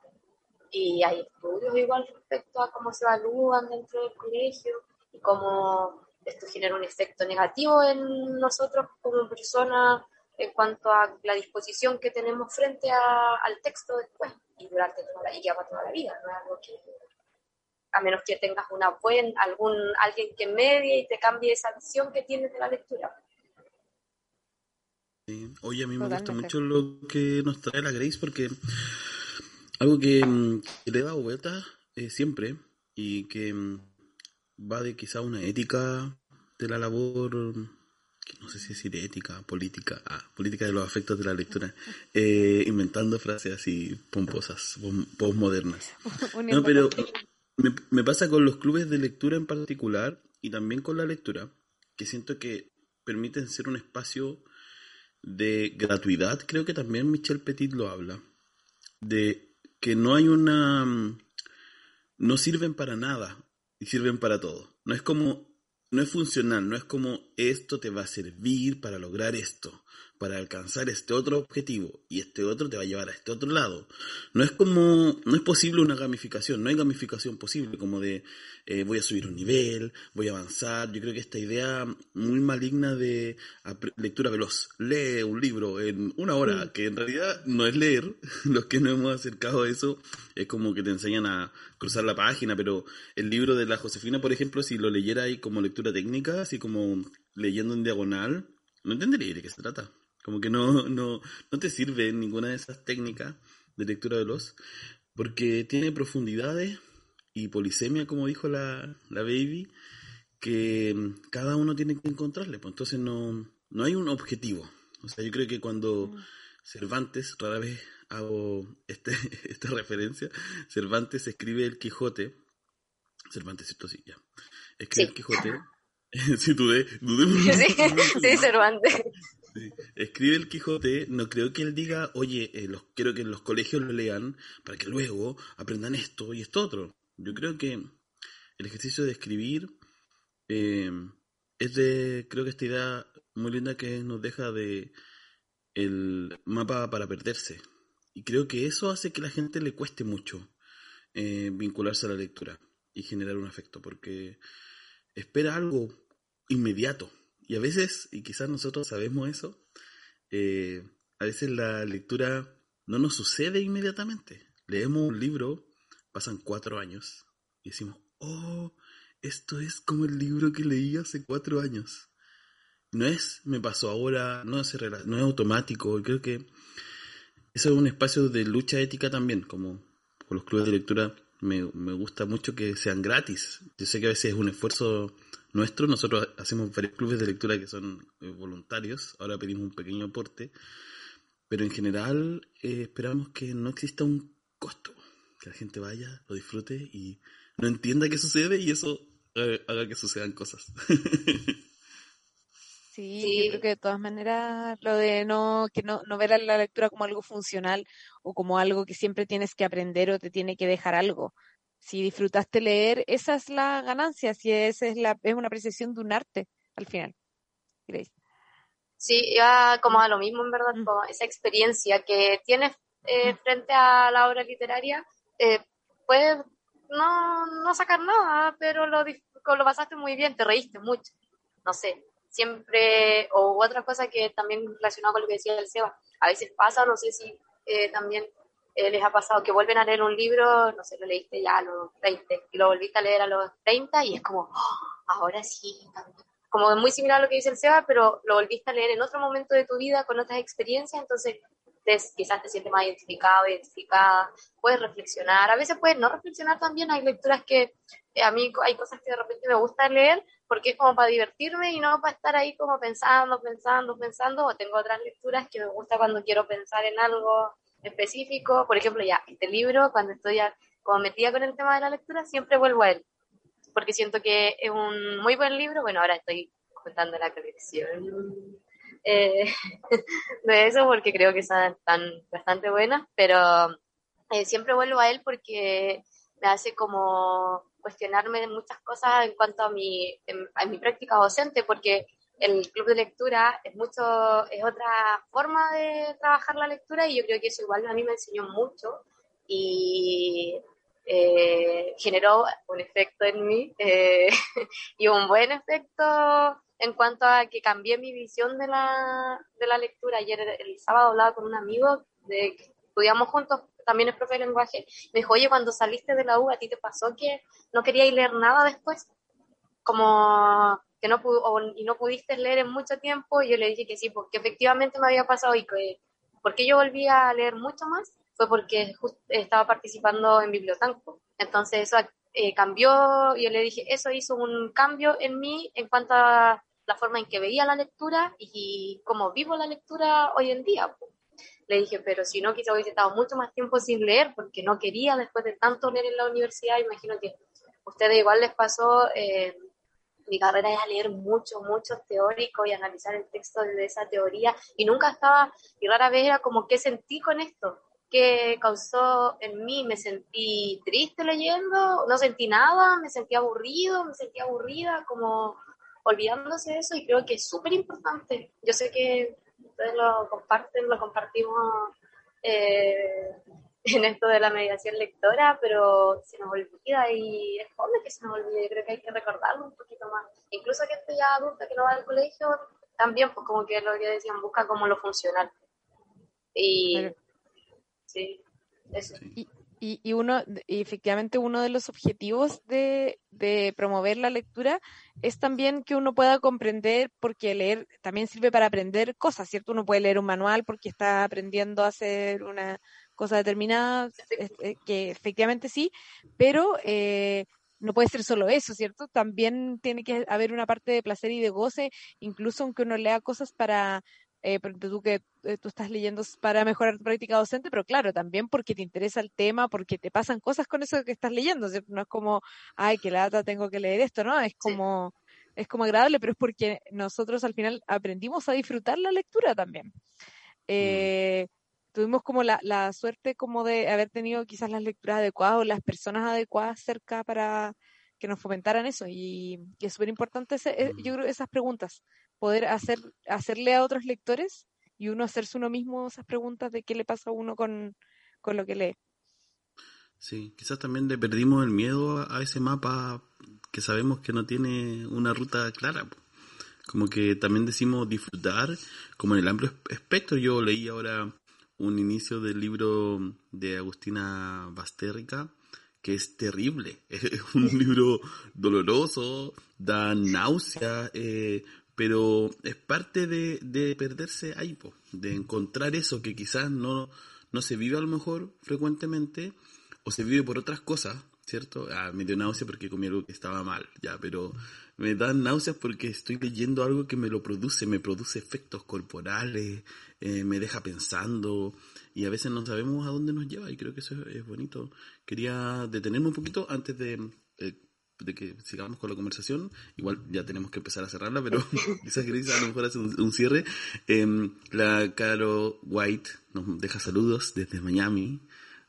Y hay estudios igual respecto a cómo se evalúan dentro del colegio y cómo esto genera un efecto negativo en nosotros como personas en cuanto a la disposición que tenemos frente a, al texto después y durante toda la, y ya toda la vida, no es algo que a menos que tengas una buen, algún, alguien que medie y te cambie esa visión que tienes de la lectura. Sí. Oye, a mí me gusta mucho lo que nos trae la Grace porque algo que, mm, que le he dado vueltas eh, siempre y que mm, va de quizá una ética de la labor, que no sé si decir ética, política, ah, política de los afectos de la lectura, eh, inventando frases así pomposas, pom- postmodernas. No, pero. Me, pasa con los clubes de lectura en particular y también con la lectura, que siento que permiten ser un espacio de gratuidad. Creo que también Michel Petit lo habla. De que no hay una... mm, No sirven para nada y sirven para todo. No es como... No es funcional, no es como esto te va a servir para lograr esto, para alcanzar este otro objetivo y este otro te va a llevar a este otro lado. No es como, no es posible una gamificación, no hay gamificación posible como de eh, voy a subir un nivel, voy a avanzar. Yo creo que esta idea muy maligna de lectura veloz, lee un libro en una hora, que en realidad no es leer, los que nos hemos acercado a eso, es como que te enseñan a cruzar la página, pero el libro de la Josefina, por ejemplo, si lo leyera ahí como lectura técnica, así como leyendo en diagonal, no entendería de qué se trata. Como que no, no, no te sirve ninguna de esas técnicas de lectura veloz, porque tiene profundidades y polisemia, como dijo la, la baby, que mm, cada uno tiene que encontrarle. Pues entonces no, no hay un objetivo. O sea, yo creo que cuando Cervantes, rara vez hago este, esta referencia, Cervantes escribe el Quijote, Cervantes, ¿cierto? Sí, ya. Escribe Sí. el Quijote. sí, dudé, dudé. Sí, sí, Cervantes. Sí. Escribe el Quijote, no creo que él diga, oye, eh, los, quiero que en los colegios lo lean para que luego aprendan esto y esto otro. Yo creo que el ejercicio de escribir eh, es de, creo que esta idea muy linda que nos deja de el mapa para perderse. Y creo que eso hace que a la gente le cueste mucho eh, vincularse a la lectura y generar un afecto, porque espera algo inmediato. Y a veces, y quizás nosotros sabemos eso, eh, a veces la lectura no nos sucede inmediatamente. Leemos un libro, pasan cuatro años y decimos, oh, esto es como el libro que leí hace cuatro años. No es, me pasó ahora, no es, no es automático. Creo que eso es un espacio de lucha ética también, como con los clubes de lectura me, me gusta mucho que sean gratis. Yo sé que a veces es un esfuerzo nuestro, nosotros hacemos varios clubes de lectura que son eh, voluntarios, ahora pedimos un pequeño aporte, pero en general eh, esperamos que no exista un costo, que la gente vaya, lo disfrute y no entienda qué sucede y eso eh, haga que sucedan cosas. Sí, Sí. yo creo que de todas maneras lo de no, que no, no ver a la lectura como algo funcional o como algo que siempre tienes que aprender o te tiene que dejar algo. Si disfrutaste leer, esa es la ganancia, si esa es la, es una apreciación de un arte al final. Grace. Sí, iba como a lo mismo, en verdad, Mm. como esa experiencia que tienes eh, frente a la obra literaria, eh, puedes no, no sacar nada, pero lo, lo pasaste muy bien, te reíste mucho, no sé, siempre, o otra cosa que también relacionado con lo que decía el Seba, a veces pasa, no sé si eh, también eh, les ha pasado que vuelven a leer un libro, no sé, lo leíste ya a los 20 y lo volviste a leer a los 30 y es como, "Oh, ahora sí, como muy similar a lo que dice el Seba, pero lo volviste a leer en otro momento de tu vida con otras experiencias, entonces te- quizás te sientes más identificado, identificada, puedes reflexionar, a veces puedes no reflexionar también, hay lecturas que eh, a mí hay cosas que de repente me gusta leer porque es como para divertirme y no para estar ahí como pensando, pensando, pensando, o tengo otras lecturas que me gusta cuando quiero pensar en algo específico, por ejemplo, ya, este libro, cuando estoy como metida con el tema de la lectura, siempre vuelvo a él, porque siento que es un muy buen libro, bueno, ahora estoy juntando la colección eh, de eso porque creo que están, bastante buenas, pero eh, siempre vuelvo a él porque me hace como cuestionarme de muchas cosas en cuanto a mi, a mi práctica docente, porque el club de lectura es mucho, es otra forma de trabajar la lectura y yo creo que eso igual a mí me enseñó mucho y eh, generó un efecto en mí eh, y un buen efecto en cuanto a que cambié mi visión de la, de la lectura. Ayer el sábado hablaba con un amigo de que estudiamos juntos, también es profe de lenguaje, me dijo, oye, cuando saliste de la U, ¿a ti te pasó que no querías leer nada después? Como que no pu- o- y no pudiste leer en mucho tiempo, y yo le dije que sí, porque efectivamente me había pasado y que porque yo volví a leer mucho más fue porque just- estaba participando en Bibliotanco. Entonces eso eh, cambió, yo le dije, eso hizo un cambio en mí en cuanto a la forma en que veía la lectura y cómo vivo la lectura hoy en día. Le dije, pero si no, quizá hubiese estado mucho más tiempo sin leer porque no quería después de tanto leer en la universidad. Imagino que a ustedes igual les pasó, eh, mi carrera es leer mucho, mucho teórico y analizar el texto de esa teoría y nunca estaba, y rara vez era como, ¿qué sentí con esto? ¿Qué causó en mí? ¿Me sentí triste leyendo? ¿No sentí nada? ¿Me sentí aburrido? ¿Me sentí aburrida? Como olvidándose de eso y creo que es súper importante. Yo sé que ustedes lo comparten, lo compartimos eh, en esto de la mediación lectora, pero se nos olvida y es joven que se nos olvide. Creo que hay que recordarlo un poquito más. Incluso que estoy ya adulta que no va al colegio, también, pues como que lo que decían, busca como lo funcional. Y sí, eso. Y, y, y uno, y efectivamente, uno de los objetivos de, de promover la lectura es también que uno pueda comprender, porque leer también sirve para aprender cosas, ¿cierto? Uno puede leer un manual porque está aprendiendo a hacer una cosa determinada, eh, que efectivamente sí, pero eh, no puede ser solo eso, ¿cierto? También tiene que haber una parte de placer y de goce, incluso aunque uno lea cosas para eh, por ejemplo, tú que eh, tú estás leyendo para mejorar tu práctica docente, pero claro, también porque te interesa el tema, porque te pasan cosas con eso que estás leyendo, ¿cierto? No es como, ay, qué lata, tengo que leer esto, ¿no? Es como, es como agradable, pero es porque nosotros al final aprendimos a disfrutar la lectura también. Eh, tuvimos como la, la suerte como de haber tenido quizás las lecturas adecuadas o las personas adecuadas cerca para que nos fomentaran eso y, y es súper importante eh, yo creo esas preguntas poder hacer hacerle a otros lectores y uno hacerse uno mismo esas preguntas de qué le pasa a uno con, con lo que lee Sí, quizás también le perdimos el miedo a, ese mapa que sabemos que no tiene una ruta clara. Como que también decimos disfrutar, como en el amplio es- espectro. Yo leí ahora un inicio del libro de Agustina Bastérica, que es terrible. Es un libro doloroso, da náusea, eh, pero es parte de, de perderse ahí, po, de encontrar eso que quizás no, no se vive a lo mejor frecuentemente, o se vive por otras cosas, ¿cierto? Ah, me dio náusea porque comí algo que estaba mal, ya, pero me dan náuseas porque estoy leyendo algo que me lo produce, me produce efectos corporales, eh, me deja pensando, y a veces no sabemos a dónde nos lleva, y creo que eso es, bonito. Quería detenerme un poquito antes de, eh, de que sigamos con la conversación, igual ya tenemos que empezar a cerrarla, pero quizás Grace a lo mejor hace un, cierre. Em, la Caro White nos deja saludos desde Miami.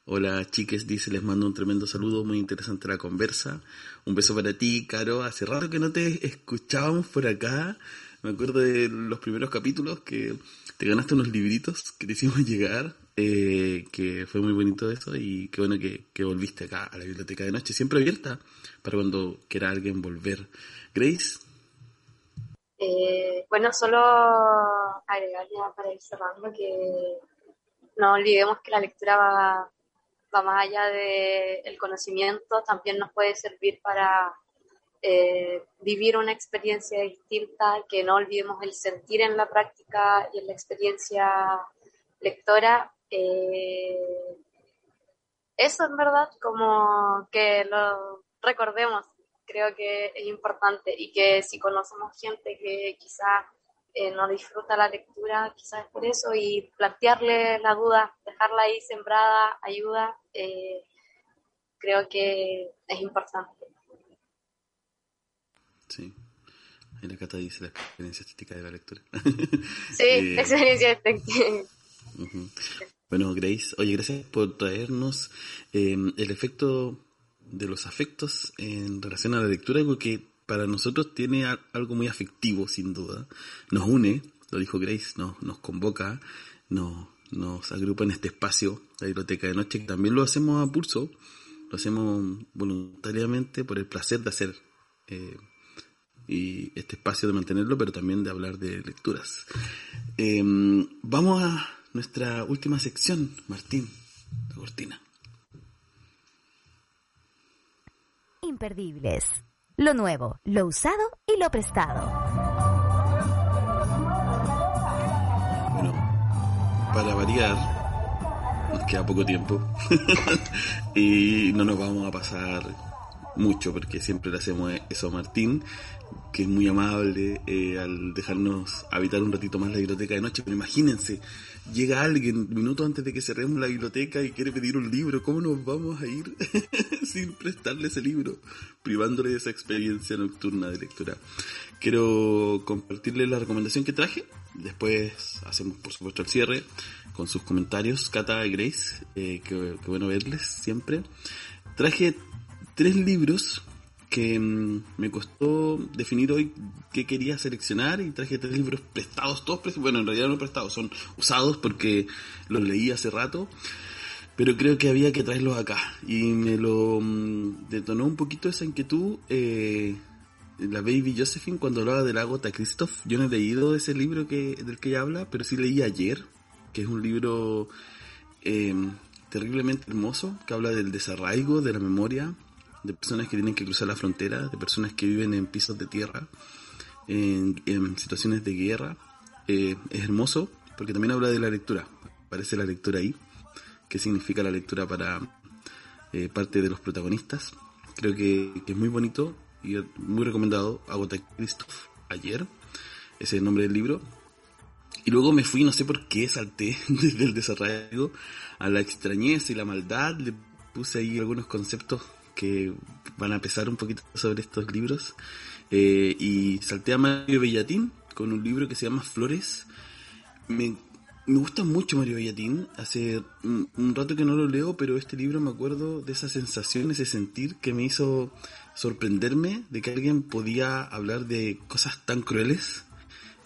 Hola chiques, dice, les mando un tremendo saludo, muy interesante la conversa. Un beso para ti, Caro. Hace rato que no te escuchábamos por acá. Me acuerdo de los primeros capítulos que te ganaste unos libritos que te hicimos llegar, eh, que fue muy bonito eso y qué bueno que, volviste acá a la biblioteca de noche, siempre abierta para cuando quiera alguien volver. Grace, Eh, bueno, solo agregar ya para ir cerrando que no olvidemos que la lectura va, más allá del conocimiento, también nos puede servir para eh, vivir una experiencia distinta, que no olvidemos el sentir en la práctica y en la experiencia lectora. Eh, eso en verdad, como que lo recordemos, creo que es importante y que si conocemos gente que quizás eh, no disfruta la lectura, quizás por eso, y plantearle la duda, dejarla ahí sembrada, ayuda, eh, creo que es importante. sí. Ahí la Cata dice la experiencia estética de la lectura. Sí, Eh, experiencia estética. Bueno, Grace, oye, gracias por traernos eh, el efecto de los afectos en relación a la lectura, algo que para nosotros tiene algo muy afectivo, sin duda. Nos une, lo dijo Grace, nos, convoca, nos, agrupa en este espacio, la biblioteca de noche, que también lo hacemos a pulso, lo hacemos voluntariamente por el placer de hacer eh, y este espacio de mantenerlo, pero también de hablar de lecturas. Eh, vamos a nuestra última sección, Martín, la cortina. Imperdibles. Lo nuevo, lo usado y lo prestado. Bueno, para variar, nos queda poco tiempo y no nos vamos a pasar mucho, porque siempre le hacemos eso a Martín, que es muy amable eh, al dejarnos habitar un ratito más la biblioteca de noche. Pero imagínense, llega alguien minutos antes de que cerremos la biblioteca y quiere pedir un libro, ¿cómo nos vamos a ir sin prestarle ese libro? Privándole de esa experiencia nocturna de lectura. Quiero compartirles la recomendación que traje, después hacemos por supuesto el cierre con sus comentarios, Cata y Grace, eh, que, que bueno verles siempre. Traje tres libros que mm, me costó definir hoy qué quería seleccionar y traje tres libros prestados, todos prestados, bueno en realidad no prestados, son usados porque los leí hace rato, pero creo que había que traerlos acá. Y me lo mm, detonó un poquito esa inquietud eh, la Baby Josephine cuando hablaba de la Agota Christoph, yo no he leído ese libro que, del que ella habla, pero sí leí ayer, que es un libro eh, terriblemente hermoso, que habla del desarraigo, de la memoria, de personas que tienen que cruzar la frontera, de personas que viven en pisos de tierra, en, situaciones de guerra. Eh, es hermoso porque también habla de la lectura. Aparece la lectura ahí. ¿Qué significa la lectura para eh, parte de los protagonistas? Creo que, que, es muy bonito y muy recomendado. Agota Christoph ayer. Ese es el nombre del libro. Y luego me fui, no sé por qué, salté desde el desarrollo a la extrañeza y la maldad. Le puse ahí algunos conceptos que van a pesar un poquito sobre estos libros. Eh, y salté a Mario Bellatín con un libro que se llama Flores. Me, me gusta mucho Mario Bellatín. Hace un, un, rato que no lo leo, pero este libro me acuerdo de esa sensación, ese sentir que me hizo sorprenderme de que alguien podía hablar de cosas tan crueles,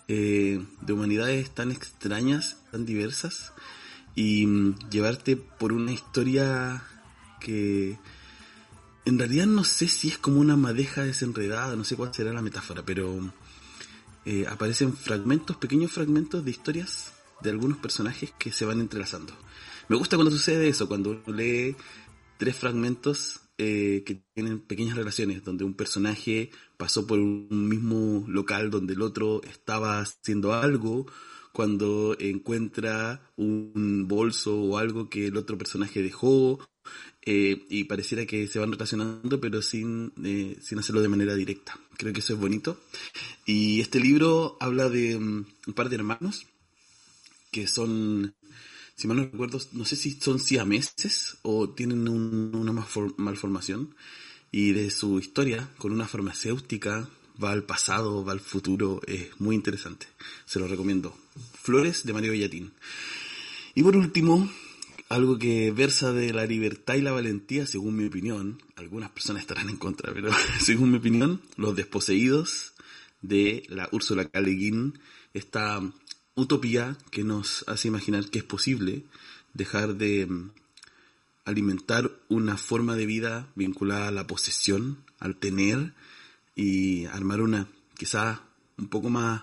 eh, de humanidades tan extrañas, tan diversas, y mm, llevarte por una historia que en realidad no sé si es como una madeja desenredada, no sé cuál será la metáfora, pero eh, aparecen fragmentos, pequeños fragmentos de historias de algunos personajes que se van entrelazando. Me gusta cuando sucede eso, cuando uno lee tres fragmentos eh, que tienen pequeñas relaciones, donde un personaje pasó por un mismo local donde el otro estaba haciendo algo, cuando encuentra un bolso o algo que el otro personaje dejó, eh, y pareciera que se van relacionando pero sin, eh, sin hacerlo de manera directa. Creo que eso es bonito. Y este libro habla de um, un par de hermanos que son, si mal no recuerdo, no sé si son siameses o tienen un, una malformación y de su historia con una farmacéutica va al pasado, va al futuro, es muy interesante. Se lo recomiendo. Flores de Mario Bellatín. Y por último, algo que versa de la libertad y la valentía, según mi opinión, algunas personas estarán en contra, pero según mi opinión, Los Desposeídos de la Úrsula K. Esta utopía que nos hace imaginar que es posible dejar de mm, alimentar una forma de vida vinculada a la posesión, al tener y armar una quizás un poco más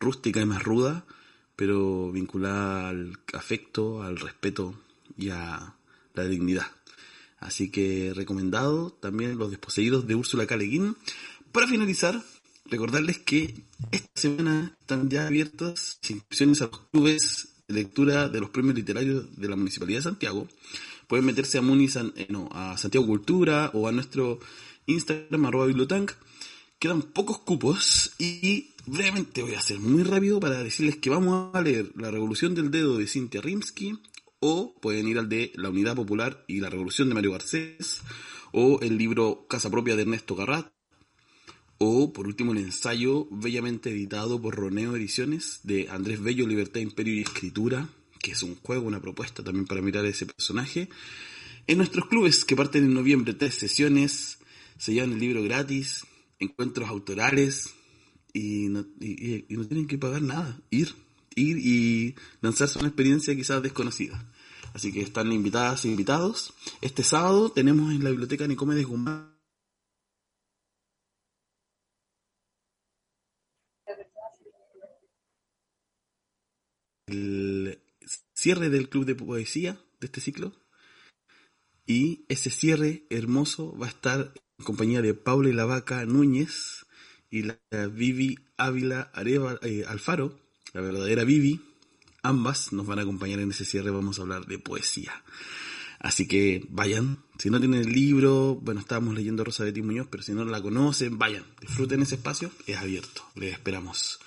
rústica y más ruda, pero vinculada al afecto, al respeto y a la dignidad. Así que recomendado también Los Desposeídos de Úrsula K. Para finalizar, recordarles que esta semana están ya abiertas inscripciones a los clubes de lectura de los premios literarios de la Municipalidad de Santiago. Pueden meterse a, Muni eh, a Santiago Cultura o a nuestro Instagram arroba bibliotank. Quedan pocos cupos y brevemente voy a hacer muy rápido para decirles que vamos a leer La Revolución del Dedo de Cynthia Rimsky, o pueden ir al de La Unidad Popular y la Revolución de Mario Garcés, o el libro Casa Propia de Ernesto Garrat, o por último el ensayo bellamente editado por Roneo Ediciones de Andrés Bello, Libertad, Imperio y Escritura, que es un juego, una propuesta también para mirar a ese personaje. En nuestros clubes que parten en noviembre, tres sesiones, se llevan el libro gratis, encuentros autorales y no, y, y no tienen que pagar nada, ir ir y lanzarse una experiencia quizás desconocida. Así que están invitadas e invitados. Este sábado tenemos en la biblioteca Nicomedes Guzmán el cierre del club de poesía de este ciclo. Y ese cierre hermoso va a estar en compañía de Paula y Núñez y la Vivi Ávila Areva, eh, Alfaro, la verdadera Vivi. Ambas nos van a acompañar en ese cierre, vamos a hablar de poesía. Así que vayan. Si no tienen el libro, bueno, estábamos leyendo Rosa Betty Muñoz, pero si no la conocen, vayan. Disfruten ese espacio. Es abierto. Les esperamos.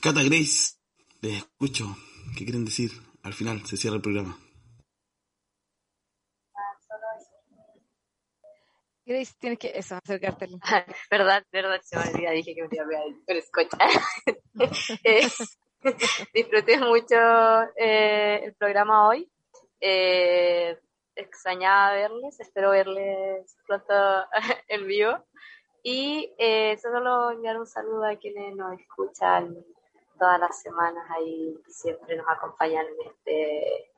Cata Grace, les escucho. ¿Qué quieren decir? Al final se cierra el programa. Grace, tienes que eso, acercarte. verdad, verdad, se me olvidó, dije que me iba a pegar el escucha. Eh, disfruté mucho eh, el programa hoy. Eh, extrañaba verles, espero verles pronto en vivo. Y eh, solo enviar un saludo a quienes nos escuchan todas las semanas ahí y siempre nos acompañan en este,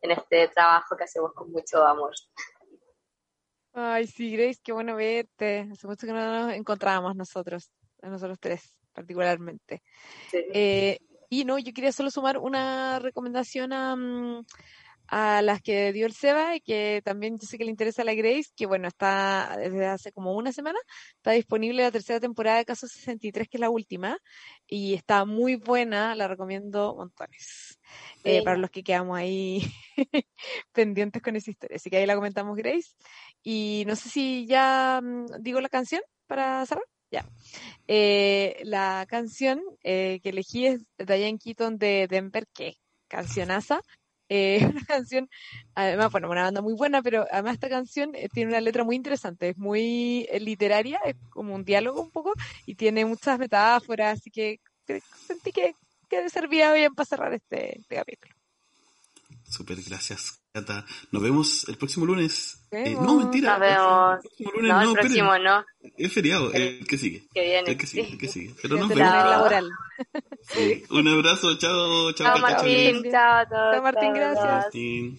en este trabajo que hacemos con mucho amor. Ay, sí, Grace, qué bueno verte. Hace mucho que no nos encontrábamos nosotros, nosotros tres particularmente. Sí. Eh, y no, yo quería solo sumar una recomendación a, mm, a las que dio el Seba y que también yo sé que le interesa a la Grace, que bueno, está desde hace como una semana, está disponible la tercera temporada de Caso 63, que es la última, y está muy buena, la recomiendo montones. Eh, para los que quedamos ahí pendientes con esa historia. Así que ahí la comentamos Grace. Y no sé si ya mm, digo la canción para cerrar. Ya. Eh, la canción eh, que elegí es Diane Keaton de Denver, que cancionaza. Eh, una canción, además, bueno, una banda muy buena, pero además esta canción eh, tiene una letra muy interesante, es muy eh, literaria, es como un diálogo un poco, y tiene muchas metáforas, así que cre- sentí que, que servía bien para cerrar este, este capítulo. Súper, gracias, Cata. Nos vemos el próximo lunes. Eh, no, mentira. Nos vemos. El próximo lunes No, no, el próximo no, Es feriado, el que sigue. que viene. El que sigue, sí. el que sigue. Pero nos vemos. Chao. laboral. Sí. Un abrazo, chao, chao, Chao chao, Martín, chao a todos. Chao, Martín, chao, gracias. Martín.